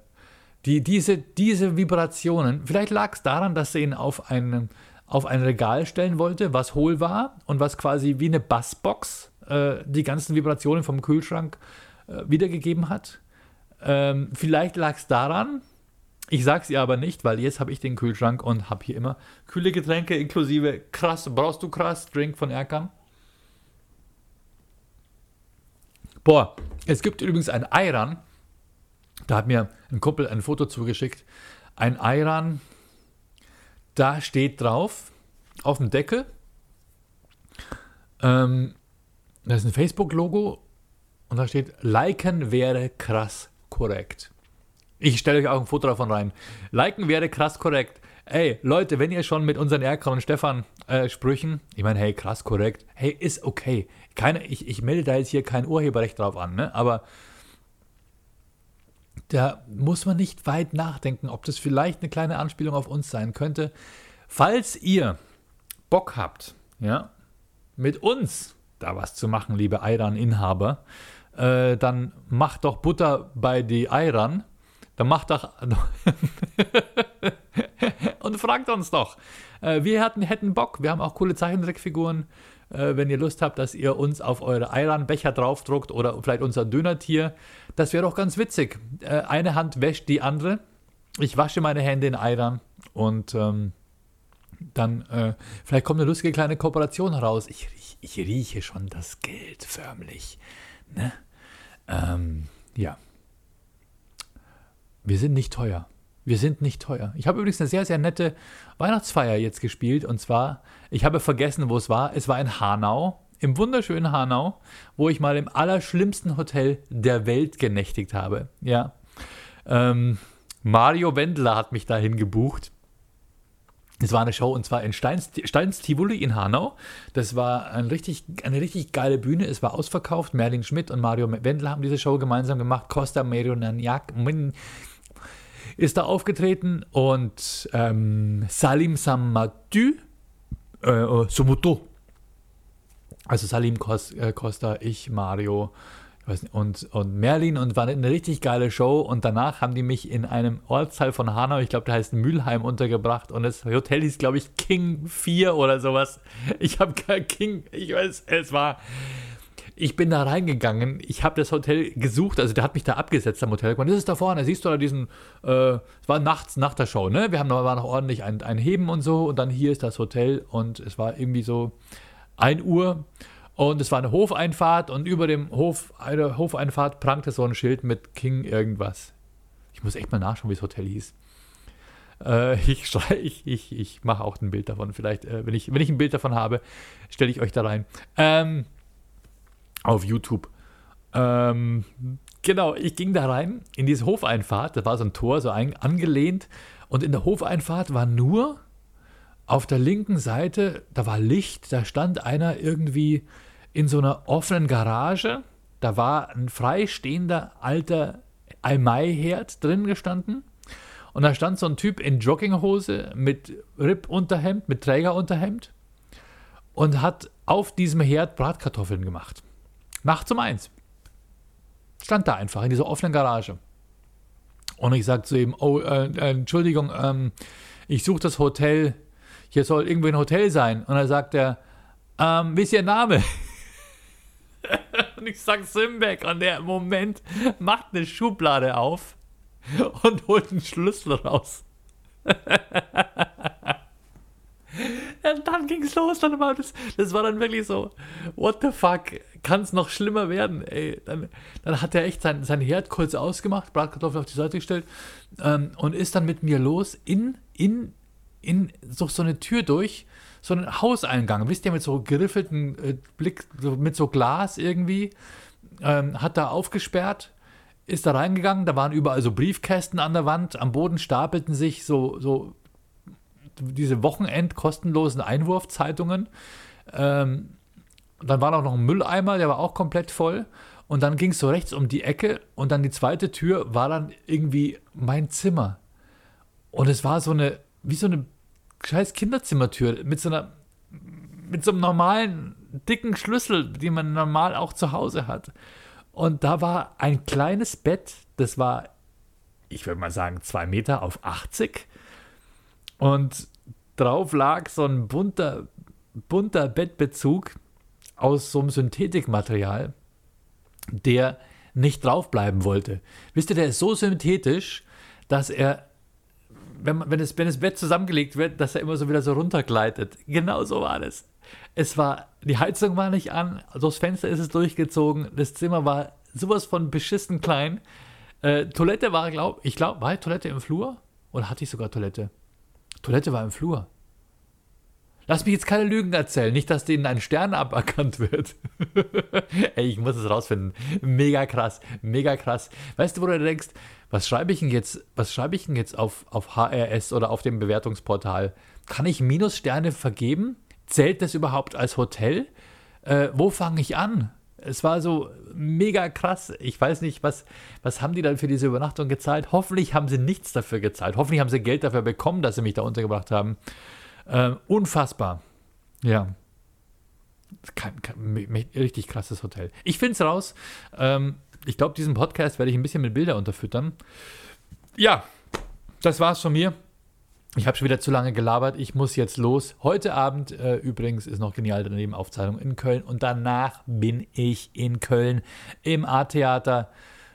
die, diese, diese Vibrationen, vielleicht lag es daran, dass sie ihn auf ein, auf ein Regal stellen wollte, was hohl war und was quasi wie eine Bassbox äh, die ganzen Vibrationen vom Kühlschrank äh, wiedergegeben hat. Ähm, vielleicht lag es daran, ich sag's ihr aber nicht, weil jetzt habe ich den Kühlschrank und habe hier immer kühle Getränke inklusive krass, brauchst du krass, Drink von Erkan. Boah, es gibt übrigens ein Ayran. Da hat mir ein Kumpel ein Foto zugeschickt. Ein Ayran, da steht drauf, auf dem Deckel, ähm, da ist ein Facebook-Logo und da steht, liken wäre krass korrekt. Ich stelle euch auch ein Foto davon rein. Liken wäre krass korrekt. Ey, Leute, wenn ihr schon mit unseren Erkan und Stefan äh, Sprüchen, ich meine, hey, krass korrekt, hey, ist okay. Keine, ich, ich melde da jetzt hier kein Urheberrecht drauf an, ne? aber da muss man nicht weit nachdenken, ob das vielleicht eine kleine Anspielung auf uns sein könnte. Falls ihr Bock habt, ja, mit uns da was zu machen, liebe Ayran-Inhaber, äh, dann macht doch Butter bei die Ayran dann macht doch. und fragt uns doch. Äh, wir hatten, hätten Bock. Wir haben auch coole Zeichentrickfiguren. Äh, wenn ihr Lust habt, dass ihr uns auf eure Eiranbecher draufdruckt oder vielleicht unser Dönertier. Das wäre doch ganz witzig. Äh, eine Hand wäscht die andere. Ich wasche meine Hände in Eiran und ähm, dann äh, vielleicht kommt eine lustige kleine Kooperation heraus. Ich, ich, ich rieche schon das Geld förmlich. Ne? Ähm, ja. Wir sind nicht teuer. Wir sind nicht teuer. Ich habe übrigens eine sehr, sehr nette Weihnachtsfeier jetzt gespielt. Und zwar, ich habe vergessen, wo es war. Es war in Hanau, im wunderschönen Hanau, wo ich mal im allerschlimmsten Hotel der Welt genächtigt habe. Ja. Ähm, Mario Wendler hat mich dahin gebucht. Es war eine Show und zwar in Steins, Steins Tivoli in Hanau. Das war ein richtig, eine richtig geile Bühne. Es war ausverkauft. Merlin Schmidt und Mario Wendler haben diese Show gemeinsam gemacht. Costa Merionaniak, ist da aufgetreten und ähm, Salim Samadou, äh, äh Sumuto, also Salim Costa, ich, Mario, und, und Merlin und war eine richtig geile Show. Und danach haben die mich in einem Ortsteil von Hanau, ich glaube, der heißt Mülheim, untergebracht. Und das Hotel hieß, glaube ich, King 4 oder sowas. Ich habe King, ich weiß, es war. Ich bin da reingegangen, ich habe das Hotel gesucht, also der hat mich da abgesetzt am Hotel. Und das ist da vorne, siehst du da diesen, äh, es war nachts nach der Show, ne? Wir haben war noch ordentlich ein, ein Heben und so und dann hier ist das Hotel und es war irgendwie so 1 Uhr und es war eine Hofeinfahrt und über dem Hof, eine Hofeinfahrt prangte so ein Schild mit King irgendwas. Ich muss echt mal nachschauen, wie das Hotel hieß. Äh, ich ich, ich, ich mache auch ein Bild davon. Vielleicht, äh, wenn, ich, wenn ich ein Bild davon habe, stelle ich euch da rein. Ähm, auf YouTube. Ähm, genau, ich ging da rein in diese Hofeinfahrt. Da war so ein Tor, so ein, angelehnt. Und in der Hofeinfahrt war nur auf der linken Seite, da war Licht, da stand einer irgendwie in so einer offenen Garage. Da war ein freistehender alter Almai-Herd drin gestanden. Und da stand so ein Typ in Jogginghose mit Rippunterhemd, mit Trägerunterhemd und hat auf diesem Herd Bratkartoffeln gemacht. Nachts um eins. Stand da einfach in dieser offenen Garage. Und ich sagte zu ihm, oh, äh, äh, Entschuldigung, ähm, ich suche das Hotel, hier soll irgendwie ein Hotel sein. Und er sagt er, ähm, wie ist Ihr Name? und ich sag Simbeck und der Moment macht eine Schublade auf und holt einen Schlüssel raus. und dann ging's los, dann war das, das war dann wirklich so, what the fuck, kann es noch schlimmer werden, ey. Dann, dann hat er echt sein, sein Herd kurz ausgemacht, Bratkartoffel auf die Seite gestellt ähm, und ist dann mit mir los in, in, in so, so eine Tür durch so einen Hauseingang, wisst ihr, mit so geriffelten äh, Blick, so, mit so Glas irgendwie, ähm, hat da aufgesperrt, ist da reingegangen, da waren überall so Briefkästen an der Wand, am Boden stapelten sich so, so diese Wochenend kostenlosen Einwurfzeitungen. Ähm, dann war auch noch ein Mülleimer, der war auch komplett voll. Und dann ging es so rechts um die Ecke und dann die zweite Tür war dann irgendwie mein Zimmer. Und es war so eine, wie so eine scheiß Kinderzimmertür mit so einer mit so einem normalen dicken Schlüssel, die man normal auch zu Hause hat. Und da war ein kleines Bett, das war, ich würde mal sagen, zwei Meter auf 80. Und drauf lag so ein bunter, bunter Bettbezug aus so einem Synthetikmaterial, der nicht draufbleiben wollte. Wisst ihr, der ist so synthetisch, dass er wenn, wenn, das, wenn das Bett zusammengelegt wird, dass er immer so wieder so runtergleitet. Genau so war das. Es war, die Heizung war nicht an, also das Fenster ist es durchgezogen, das Zimmer war sowas von beschissen klein. Äh, Toilette war, glaube ich, glaube, war Toilette im Flur? Oder hatte ich sogar Toilette? Toilette war im Flur. Lass mich jetzt keine Lügen erzählen, nicht, dass denen ein Stern aberkannt wird. Ey, ich muss es rausfinden. Mega krass, mega krass. Weißt du, wo du denkst, was schreibe ich denn jetzt, was schreibe ich denn jetzt auf, auf HRS oder auf dem Bewertungsportal? Kann ich Minussterne vergeben? Zählt das überhaupt als Hotel? Äh, wo fange ich an? Es war so mega krass. Ich weiß nicht, was, was haben die dann für diese Übernachtung gezahlt? Hoffentlich haben sie nichts dafür gezahlt. Hoffentlich haben sie Geld dafür bekommen, dass sie mich da untergebracht haben. Ähm, unfassbar. Ja. Kein, kein, richtig krasses Hotel. Ich finde es raus. Ähm, ich glaube, diesen Podcast werde ich ein bisschen mit Bilder unterfüttern. Ja, das war's von mir. Ich habe schon wieder zu lange gelabert. Ich muss jetzt los. Heute Abend äh, übrigens ist noch genial daneben Aufzeichnung in Köln. Und danach bin ich in Köln im A-Theater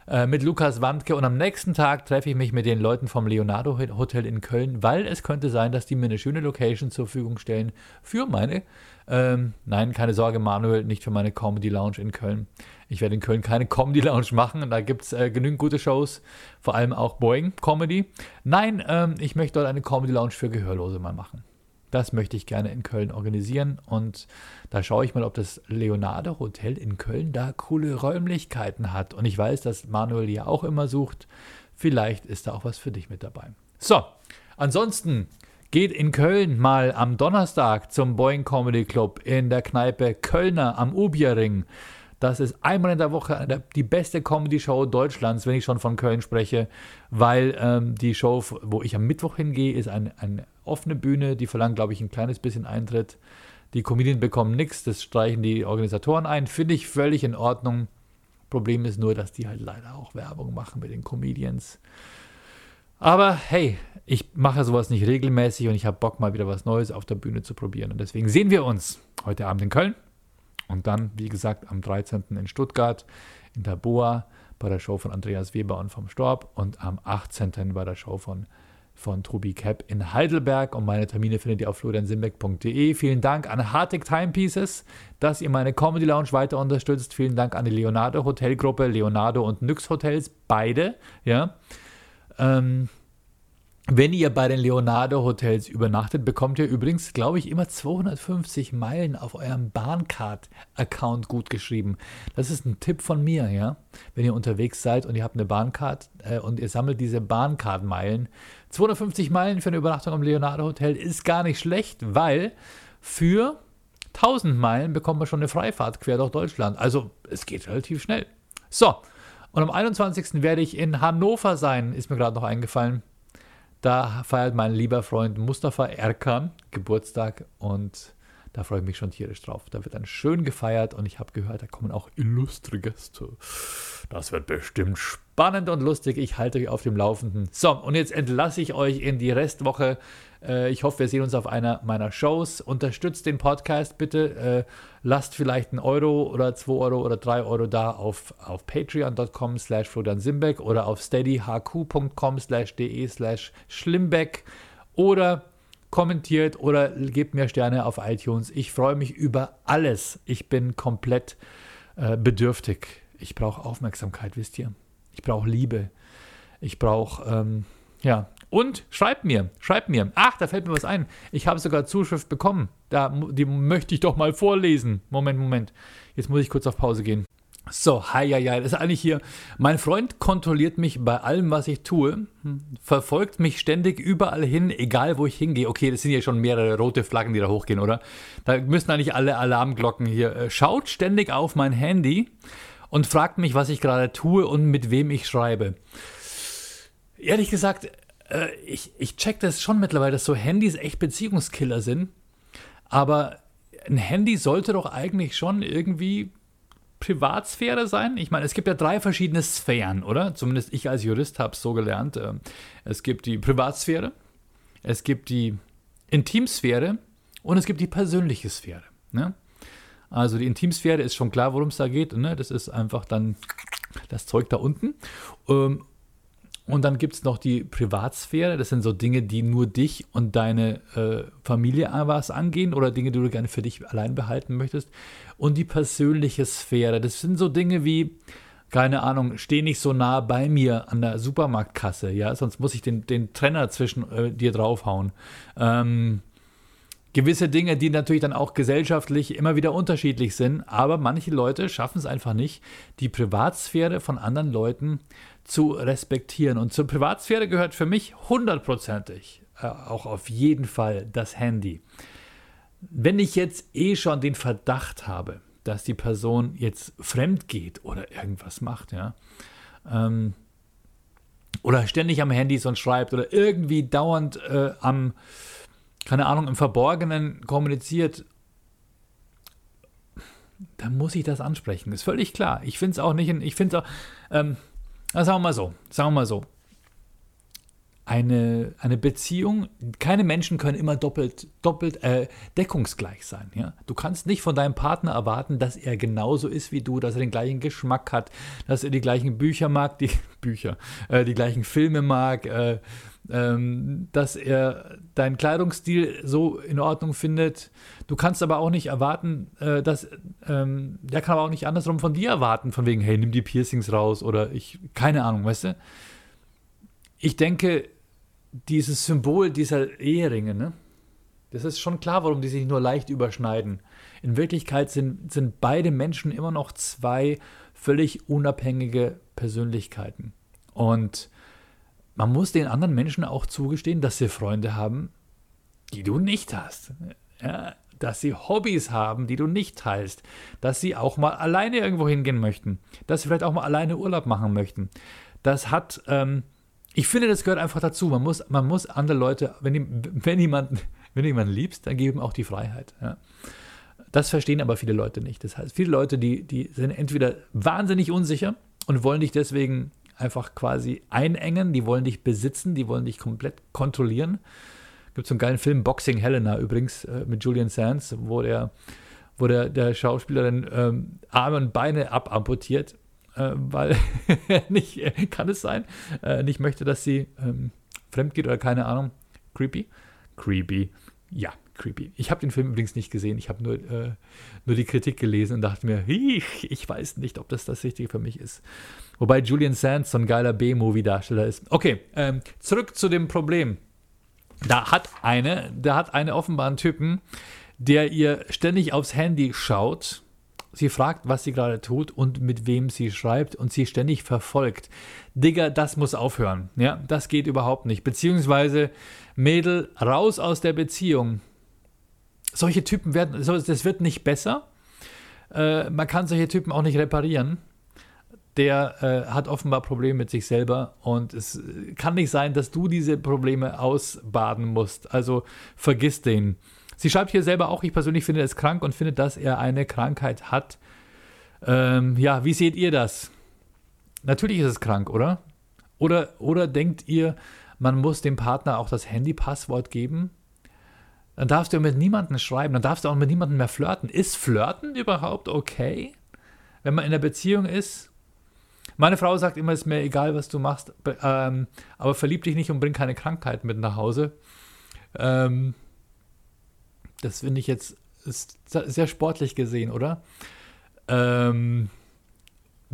äh, mit Lukas Wandke und am nächsten Tag treffe ich mich mit den Leuten vom Leonardo Hotel in Köln, weil es könnte sein, dass die mir eine schöne Location zur Verfügung stellen für meine, ähm, nein, keine Sorge, Manuel, nicht für meine Comedy Lounge in Köln. Ich werde in Köln keine Comedy Lounge machen, da gibt es äh, genügend gute Shows, vor allem auch Boeing Comedy. Nein, ähm, ich möchte dort eine Comedy Lounge für Gehörlose mal machen. Das möchte ich gerne in Köln organisieren und da schaue ich mal, ob das Leonardo Hotel in Köln da coole Räumlichkeiten hat. Und ich weiß, dass Manuel ja auch immer sucht. Vielleicht ist da auch was für dich mit dabei. So, ansonsten geht in Köln mal am Donnerstag zum Boeing Comedy Club in der Kneipe Kölner am Ubierring. Das ist einmal in der Woche die beste Comedy-Show Deutschlands, wenn ich schon von Köln spreche, weil ähm, die Show, wo ich am Mittwoch hingehe, ist eine, eine offene Bühne, die verlangt, glaube ich, ein kleines bisschen Eintritt. Die Comedien bekommen nichts, das streichen die Organisatoren ein, finde ich völlig in Ordnung. Problem ist nur, dass die halt leider auch Werbung machen mit den Comedians. Aber hey, ich mache sowas nicht regelmäßig und ich habe Bock, mal wieder was Neues auf der Bühne zu probieren. Und deswegen sehen wir uns heute Abend in Köln und dann, wie gesagt, am 13. in Stuttgart in der Boa bei der Show von Andreas Weber und vom Storb und am 18. bei der Show von, von Truby Cap in Heidelberg. Und meine Termine findet ihr auf floriansimbeck.de. Vielen Dank an Hartig Timepieces, dass ihr meine Comedy Lounge weiter unterstützt. Vielen Dank an die Leonardo Hotelgruppe, Leonardo und Nyx Hotels, beide. Ja. Ähm, wenn ihr bei den Leonardo Hotels übernachtet, bekommt ihr übrigens, glaube ich, immer 250 Meilen auf eurem Bahncard-Account gut geschrieben. Das ist ein Tipp von mir, ja. Wenn ihr unterwegs seid und ihr habt eine Bahncard äh, und ihr sammelt diese Bahncard-Meilen. 250 Meilen für eine Übernachtung am Leonardo Hotel ist gar nicht schlecht, weil für 1000 Meilen bekommt man schon eine Freifahrt quer durch Deutschland. Also es geht relativ schnell. So, und am 21. werde ich in Hannover sein, ist mir gerade noch eingefallen. Da feiert mein lieber Freund Mustafa Erkan Geburtstag und da freue ich mich schon tierisch drauf. Da wird dann schön gefeiert und ich habe gehört, da kommen auch illustre Gäste. Das wird bestimmt spannend und lustig. Ich halte euch auf dem Laufenden. So, und jetzt entlasse ich euch in die Restwoche. Äh, ich hoffe, wir sehen uns auf einer meiner Shows. Unterstützt den Podcast bitte. Äh, lasst vielleicht einen Euro oder zwei Euro oder drei Euro da auf, auf patreon.com slash Simbeck oder auf steadyhq.com slash de slash schlimbeck oder kommentiert oder gebt mir Sterne auf iTunes. Ich freue mich über alles. Ich bin komplett äh, bedürftig. Ich brauche Aufmerksamkeit, wisst ihr. Ich brauche Liebe. Ich brauche, ähm, ja. Und schreibt mir, schreibt mir. Ach, da fällt mir was ein. Ich habe sogar Zuschrift bekommen. Da, die möchte ich doch mal vorlesen. Moment, Moment. Jetzt muss ich kurz auf Pause gehen. So, hi, hi, hi. Das ist eigentlich hier. Mein Freund kontrolliert mich bei allem, was ich tue, verfolgt mich ständig überall hin, egal wo ich hingehe. Okay, das sind ja schon mehrere rote Flaggen, die da hochgehen, oder? Da müssen eigentlich alle Alarmglocken hier. Äh, schaut ständig auf mein Handy und fragt mich, was ich gerade tue und mit wem ich schreibe. Ehrlich gesagt, äh, ich, ich check das schon mittlerweile, dass so Handys echt Beziehungskiller sind. Aber ein Handy sollte doch eigentlich schon irgendwie Privatsphäre sein? Ich meine, es gibt ja drei verschiedene Sphären, oder? Zumindest ich als Jurist habe es so gelernt. Ähm, es gibt die Privatsphäre, es gibt die Intimsphäre und es gibt die persönliche Sphäre. Ne? Also die Intimsphäre ist schon klar, worum es da geht. Ne? Das ist einfach dann das Zeug da unten. Ähm, und dann gibt es noch die Privatsphäre. Das sind so Dinge, die nur dich und deine äh, Familie was angehen oder Dinge, die du gerne für dich allein behalten möchtest. Und die persönliche Sphäre. Das sind so Dinge wie, keine Ahnung, steh nicht so nah bei mir an der Supermarktkasse, ja, sonst muss ich den, den Trenner zwischen äh, dir draufhauen. Ähm, gewisse Dinge, die natürlich dann auch gesellschaftlich immer wieder unterschiedlich sind, aber manche Leute schaffen es einfach nicht, die Privatsphäre von anderen Leuten zu respektieren. Und zur Privatsphäre gehört für mich hundertprozentig äh, auch auf jeden Fall das Handy. Wenn ich jetzt eh schon den Verdacht habe, dass die Person jetzt fremd geht oder irgendwas macht, ja, ähm, oder ständig am Handy sonst schreibt oder irgendwie dauernd äh, am keine Ahnung, im Verborgenen kommuniziert, dann muss ich das ansprechen. Ist völlig klar. Ich finde es auch nicht, in, ich finde es auch, ähm, sagen wir mal so, sagen wir mal so, eine, eine Beziehung, keine Menschen können immer doppelt, doppelt äh, deckungsgleich sein. Ja? Du kannst nicht von deinem Partner erwarten, dass er genauso ist wie du, dass er den gleichen Geschmack hat, dass er die gleichen Bücher mag, die Bücher, äh, die gleichen Filme mag, äh, ähm, dass er deinen Kleidungsstil so in Ordnung findet. Du kannst aber auch nicht erwarten, äh, dass ähm, der kann aber auch nicht andersrum von dir erwarten, von wegen, hey, nimm die Piercings raus oder ich, keine Ahnung, weißt du? Ich denke, dieses Symbol dieser Eheringe, ne? Das ist schon klar, warum die sich nur leicht überschneiden. In Wirklichkeit sind, sind beide Menschen immer noch zwei völlig unabhängige Persönlichkeiten. Und man muss den anderen Menschen auch zugestehen, dass sie Freunde haben, die du nicht hast. Ja, dass sie Hobbys haben, die du nicht teilst. Dass sie auch mal alleine irgendwo hingehen möchten. Dass sie vielleicht auch mal alleine Urlaub machen möchten. Das hat, ähm, ich finde, das gehört einfach dazu. Man muss, man muss andere Leute, wenn, wenn, jemand, wenn jemand liebst, dann geben auch die Freiheit. Ja. Das verstehen aber viele Leute nicht. Das heißt, viele Leute, die, die sind entweder wahnsinnig unsicher und wollen dich deswegen einfach quasi einengen, die wollen dich besitzen, die wollen dich komplett kontrollieren. Gibt so einen geilen Film, Boxing Helena übrigens, äh, mit Julian Sands, wo der, wo der, der Schauspieler dann ähm, Arme und Beine abamputiert, äh, weil nicht, kann es sein, äh, nicht möchte, dass sie ähm, fremd geht oder keine Ahnung. Creepy. Creepy. Ja, creepy. Ich habe den Film übrigens nicht gesehen. Ich habe nur, äh, nur die Kritik gelesen und dachte mir, ich, weiß nicht, ob das das Richtige für mich ist. Wobei Julian Sands so ein geiler B-Movie-Darsteller ist. Okay, ähm, zurück zu dem Problem. Da hat eine, da hat eine offenbar einen Typen, der ihr ständig aufs Handy schaut. Sie fragt, was sie gerade tut und mit wem sie schreibt und sie ständig verfolgt. Digga, das muss aufhören. Ja, das geht überhaupt nicht. Beziehungsweise, Mädel, raus aus der Beziehung solche Typen werden, das wird nicht besser. Äh, man kann solche Typen auch nicht reparieren. Der äh, hat offenbar Probleme mit sich selber und es kann nicht sein, dass du diese Probleme ausbaden musst. Also vergiss den. Sie schreibt hier selber auch, ich persönlich finde es krank und finde, dass er eine Krankheit hat. Ähm, ja, wie seht ihr das? Natürlich ist es krank, oder? Oder, oder denkt ihr, man muss dem Partner auch das Handypasswort geben? Dann darfst du mit niemandem schreiben, dann darfst du auch mit niemandem mehr flirten. Ist Flirten überhaupt okay? Wenn man in einer Beziehung ist? Meine Frau sagt immer, es ist mir egal, was du machst, ähm, aber verlieb dich nicht und bring keine Krankheit mit nach Hause. Ähm, das finde ich jetzt sehr sportlich gesehen, oder? Ähm,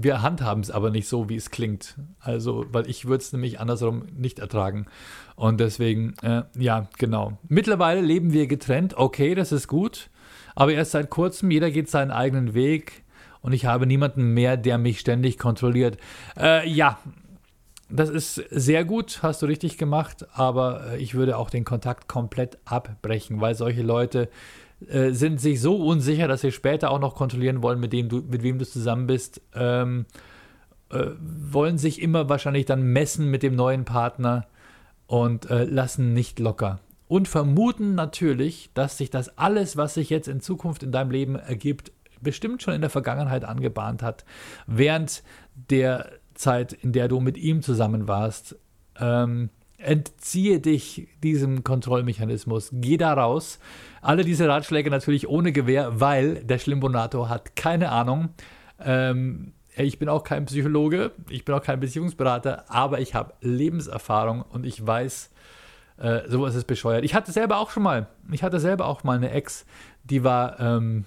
wir handhaben es aber nicht so, wie es klingt. Also, weil ich würde es nämlich andersrum nicht ertragen. Und deswegen, äh, ja, genau. Mittlerweile leben wir getrennt. Okay, das ist gut. Aber erst seit kurzem, jeder geht seinen eigenen Weg. Und ich habe niemanden mehr, der mich ständig kontrolliert. Äh, ja, das ist sehr gut, hast du richtig gemacht. Aber äh, ich würde auch den Kontakt komplett abbrechen, weil solche Leute äh, sind sich so unsicher, dass sie später auch noch kontrollieren wollen, mit, dem du, mit wem du zusammen bist. Ähm, äh, wollen sich immer wahrscheinlich dann messen mit dem neuen Partner und äh, lassen nicht locker. Und vermuten natürlich, dass sich das alles, was sich jetzt in Zukunft in deinem Leben ergibt, bestimmt schon in der Vergangenheit angebahnt hat, während der Zeit, in der du mit ihm zusammen warst. Ähm, entziehe dich diesem Kontrollmechanismus, geh da raus. Alle diese Ratschläge natürlich ohne Gewehr, weil der Schlimbonator hat keine Ahnung. Ähm, ich bin auch kein Psychologe, ich bin auch kein Beziehungsberater, aber ich habe Lebenserfahrung und ich weiß, äh, sowas ist bescheuert. Ich hatte selber auch schon mal, ich hatte selber auch mal eine Ex, die war, ähm,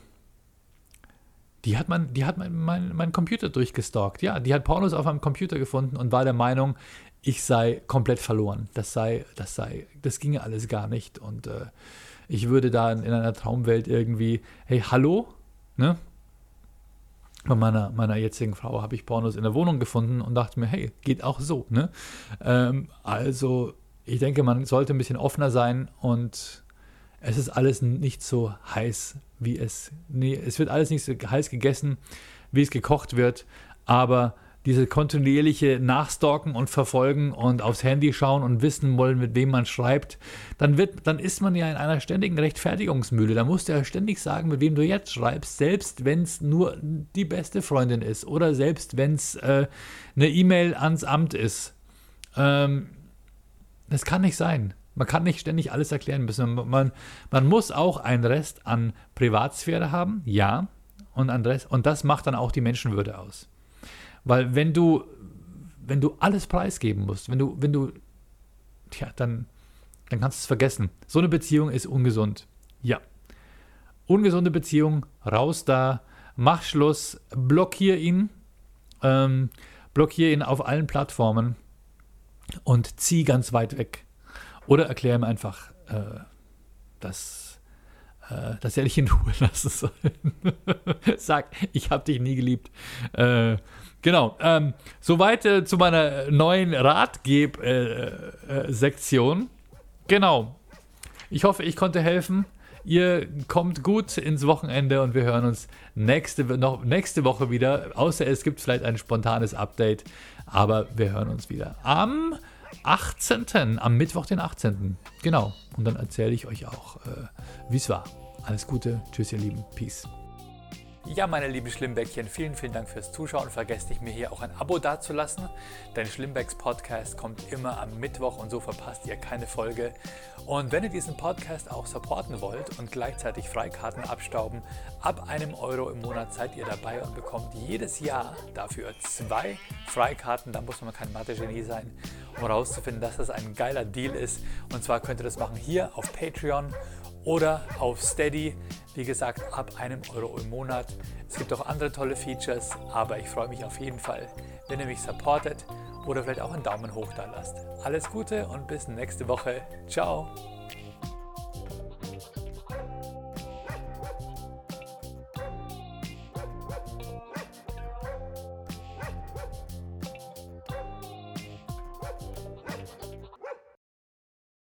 die hat, man, die hat mein, mein, mein Computer durchgestalkt. Ja, die hat Pornos auf meinem Computer gefunden und war der Meinung, ich sei komplett verloren. Das sei, das sei, das ginge alles gar nicht. Und äh, ich würde da in, in, einer Traumwelt irgendwie, hey, hallo, ne? Bei meiner, meiner jetzigen Frau habe ich Pornos in der Wohnung gefunden und dachte mir, hey, geht auch so, ne? Ähm, also, ich denke, man sollte ein bisschen offener sein und es ist alles nicht so heiß, wie es, nee, es wird alles nicht so heiß gegessen, wie es gekocht wird, aber diese kontinuierliche Nachstalken und Verfolgen und aufs Handy schauen und wissen wollen, mit wem man schreibt, dann, wird, dann ist man ja in einer ständigen Rechtfertigungsmühle. Da musst du ja ständig sagen, mit wem du jetzt schreibst, selbst wenn es nur die beste Freundin ist oder selbst wenn es äh, eine E-Mail ans Amt ist. Ähm, das kann nicht sein. Man kann nicht ständig alles erklären müssen. Man, man muss auch einen Rest an Privatsphäre haben, ja, und, an und das macht dann auch die Menschenwürde aus. Weil wenn du, wenn du alles preisgeben musst, wenn du, wenn du, tja, dann, dann kannst du es vergessen. So eine Beziehung ist ungesund. Ja. Ungesunde Beziehung, raus da, mach Schluss, blockier ihn, ähm, blockier ihn auf allen Plattformen und zieh ganz weit weg. Oder erklär ihm einfach, äh, dass, äh, dass er dich in Ruhe lassen soll. Sag, ich habe dich nie geliebt. Äh, Genau. Ähm, soweit äh, zu meiner neuen Ratgeb-Sektion. Äh, äh, genau. Ich hoffe, ich konnte helfen. Ihr kommt gut ins Wochenende und wir hören uns nächste, noch, nächste Woche wieder. Außer es gibt vielleicht ein spontanes Update. Aber wir hören uns wieder am 18. Am Mittwoch, den 18. Genau. Und dann erzähle ich euch auch, äh, wie es war. Alles Gute, tschüss ihr Lieben, Peace. Ja, meine lieben Schlimmbäckchen, vielen, vielen Dank fürs Zuschauen. Vergesst nicht, mir hier auch ein Abo dazulassen, denn Schlimmbecks Podcast kommt immer am Mittwoch und so verpasst ihr keine Folge. Und wenn ihr diesen Podcast auch supporten wollt und gleichzeitig Freikarten abstauben, ab einem Euro im Monat seid ihr dabei und bekommt jedes Jahr dafür zwei Freikarten. Da muss man kein Mathe-Genie sein, um herauszufinden, dass das ein geiler Deal ist. Und zwar könnt ihr das machen hier auf Patreon oder auf Steady. Wie gesagt, ab einem Euro im Monat. Es gibt auch andere tolle Features, aber ich freue mich auf jeden Fall, wenn ihr mich supportet oder vielleicht auch einen Daumen hoch da lasst. Alles Gute und bis nächste Woche. Ciao.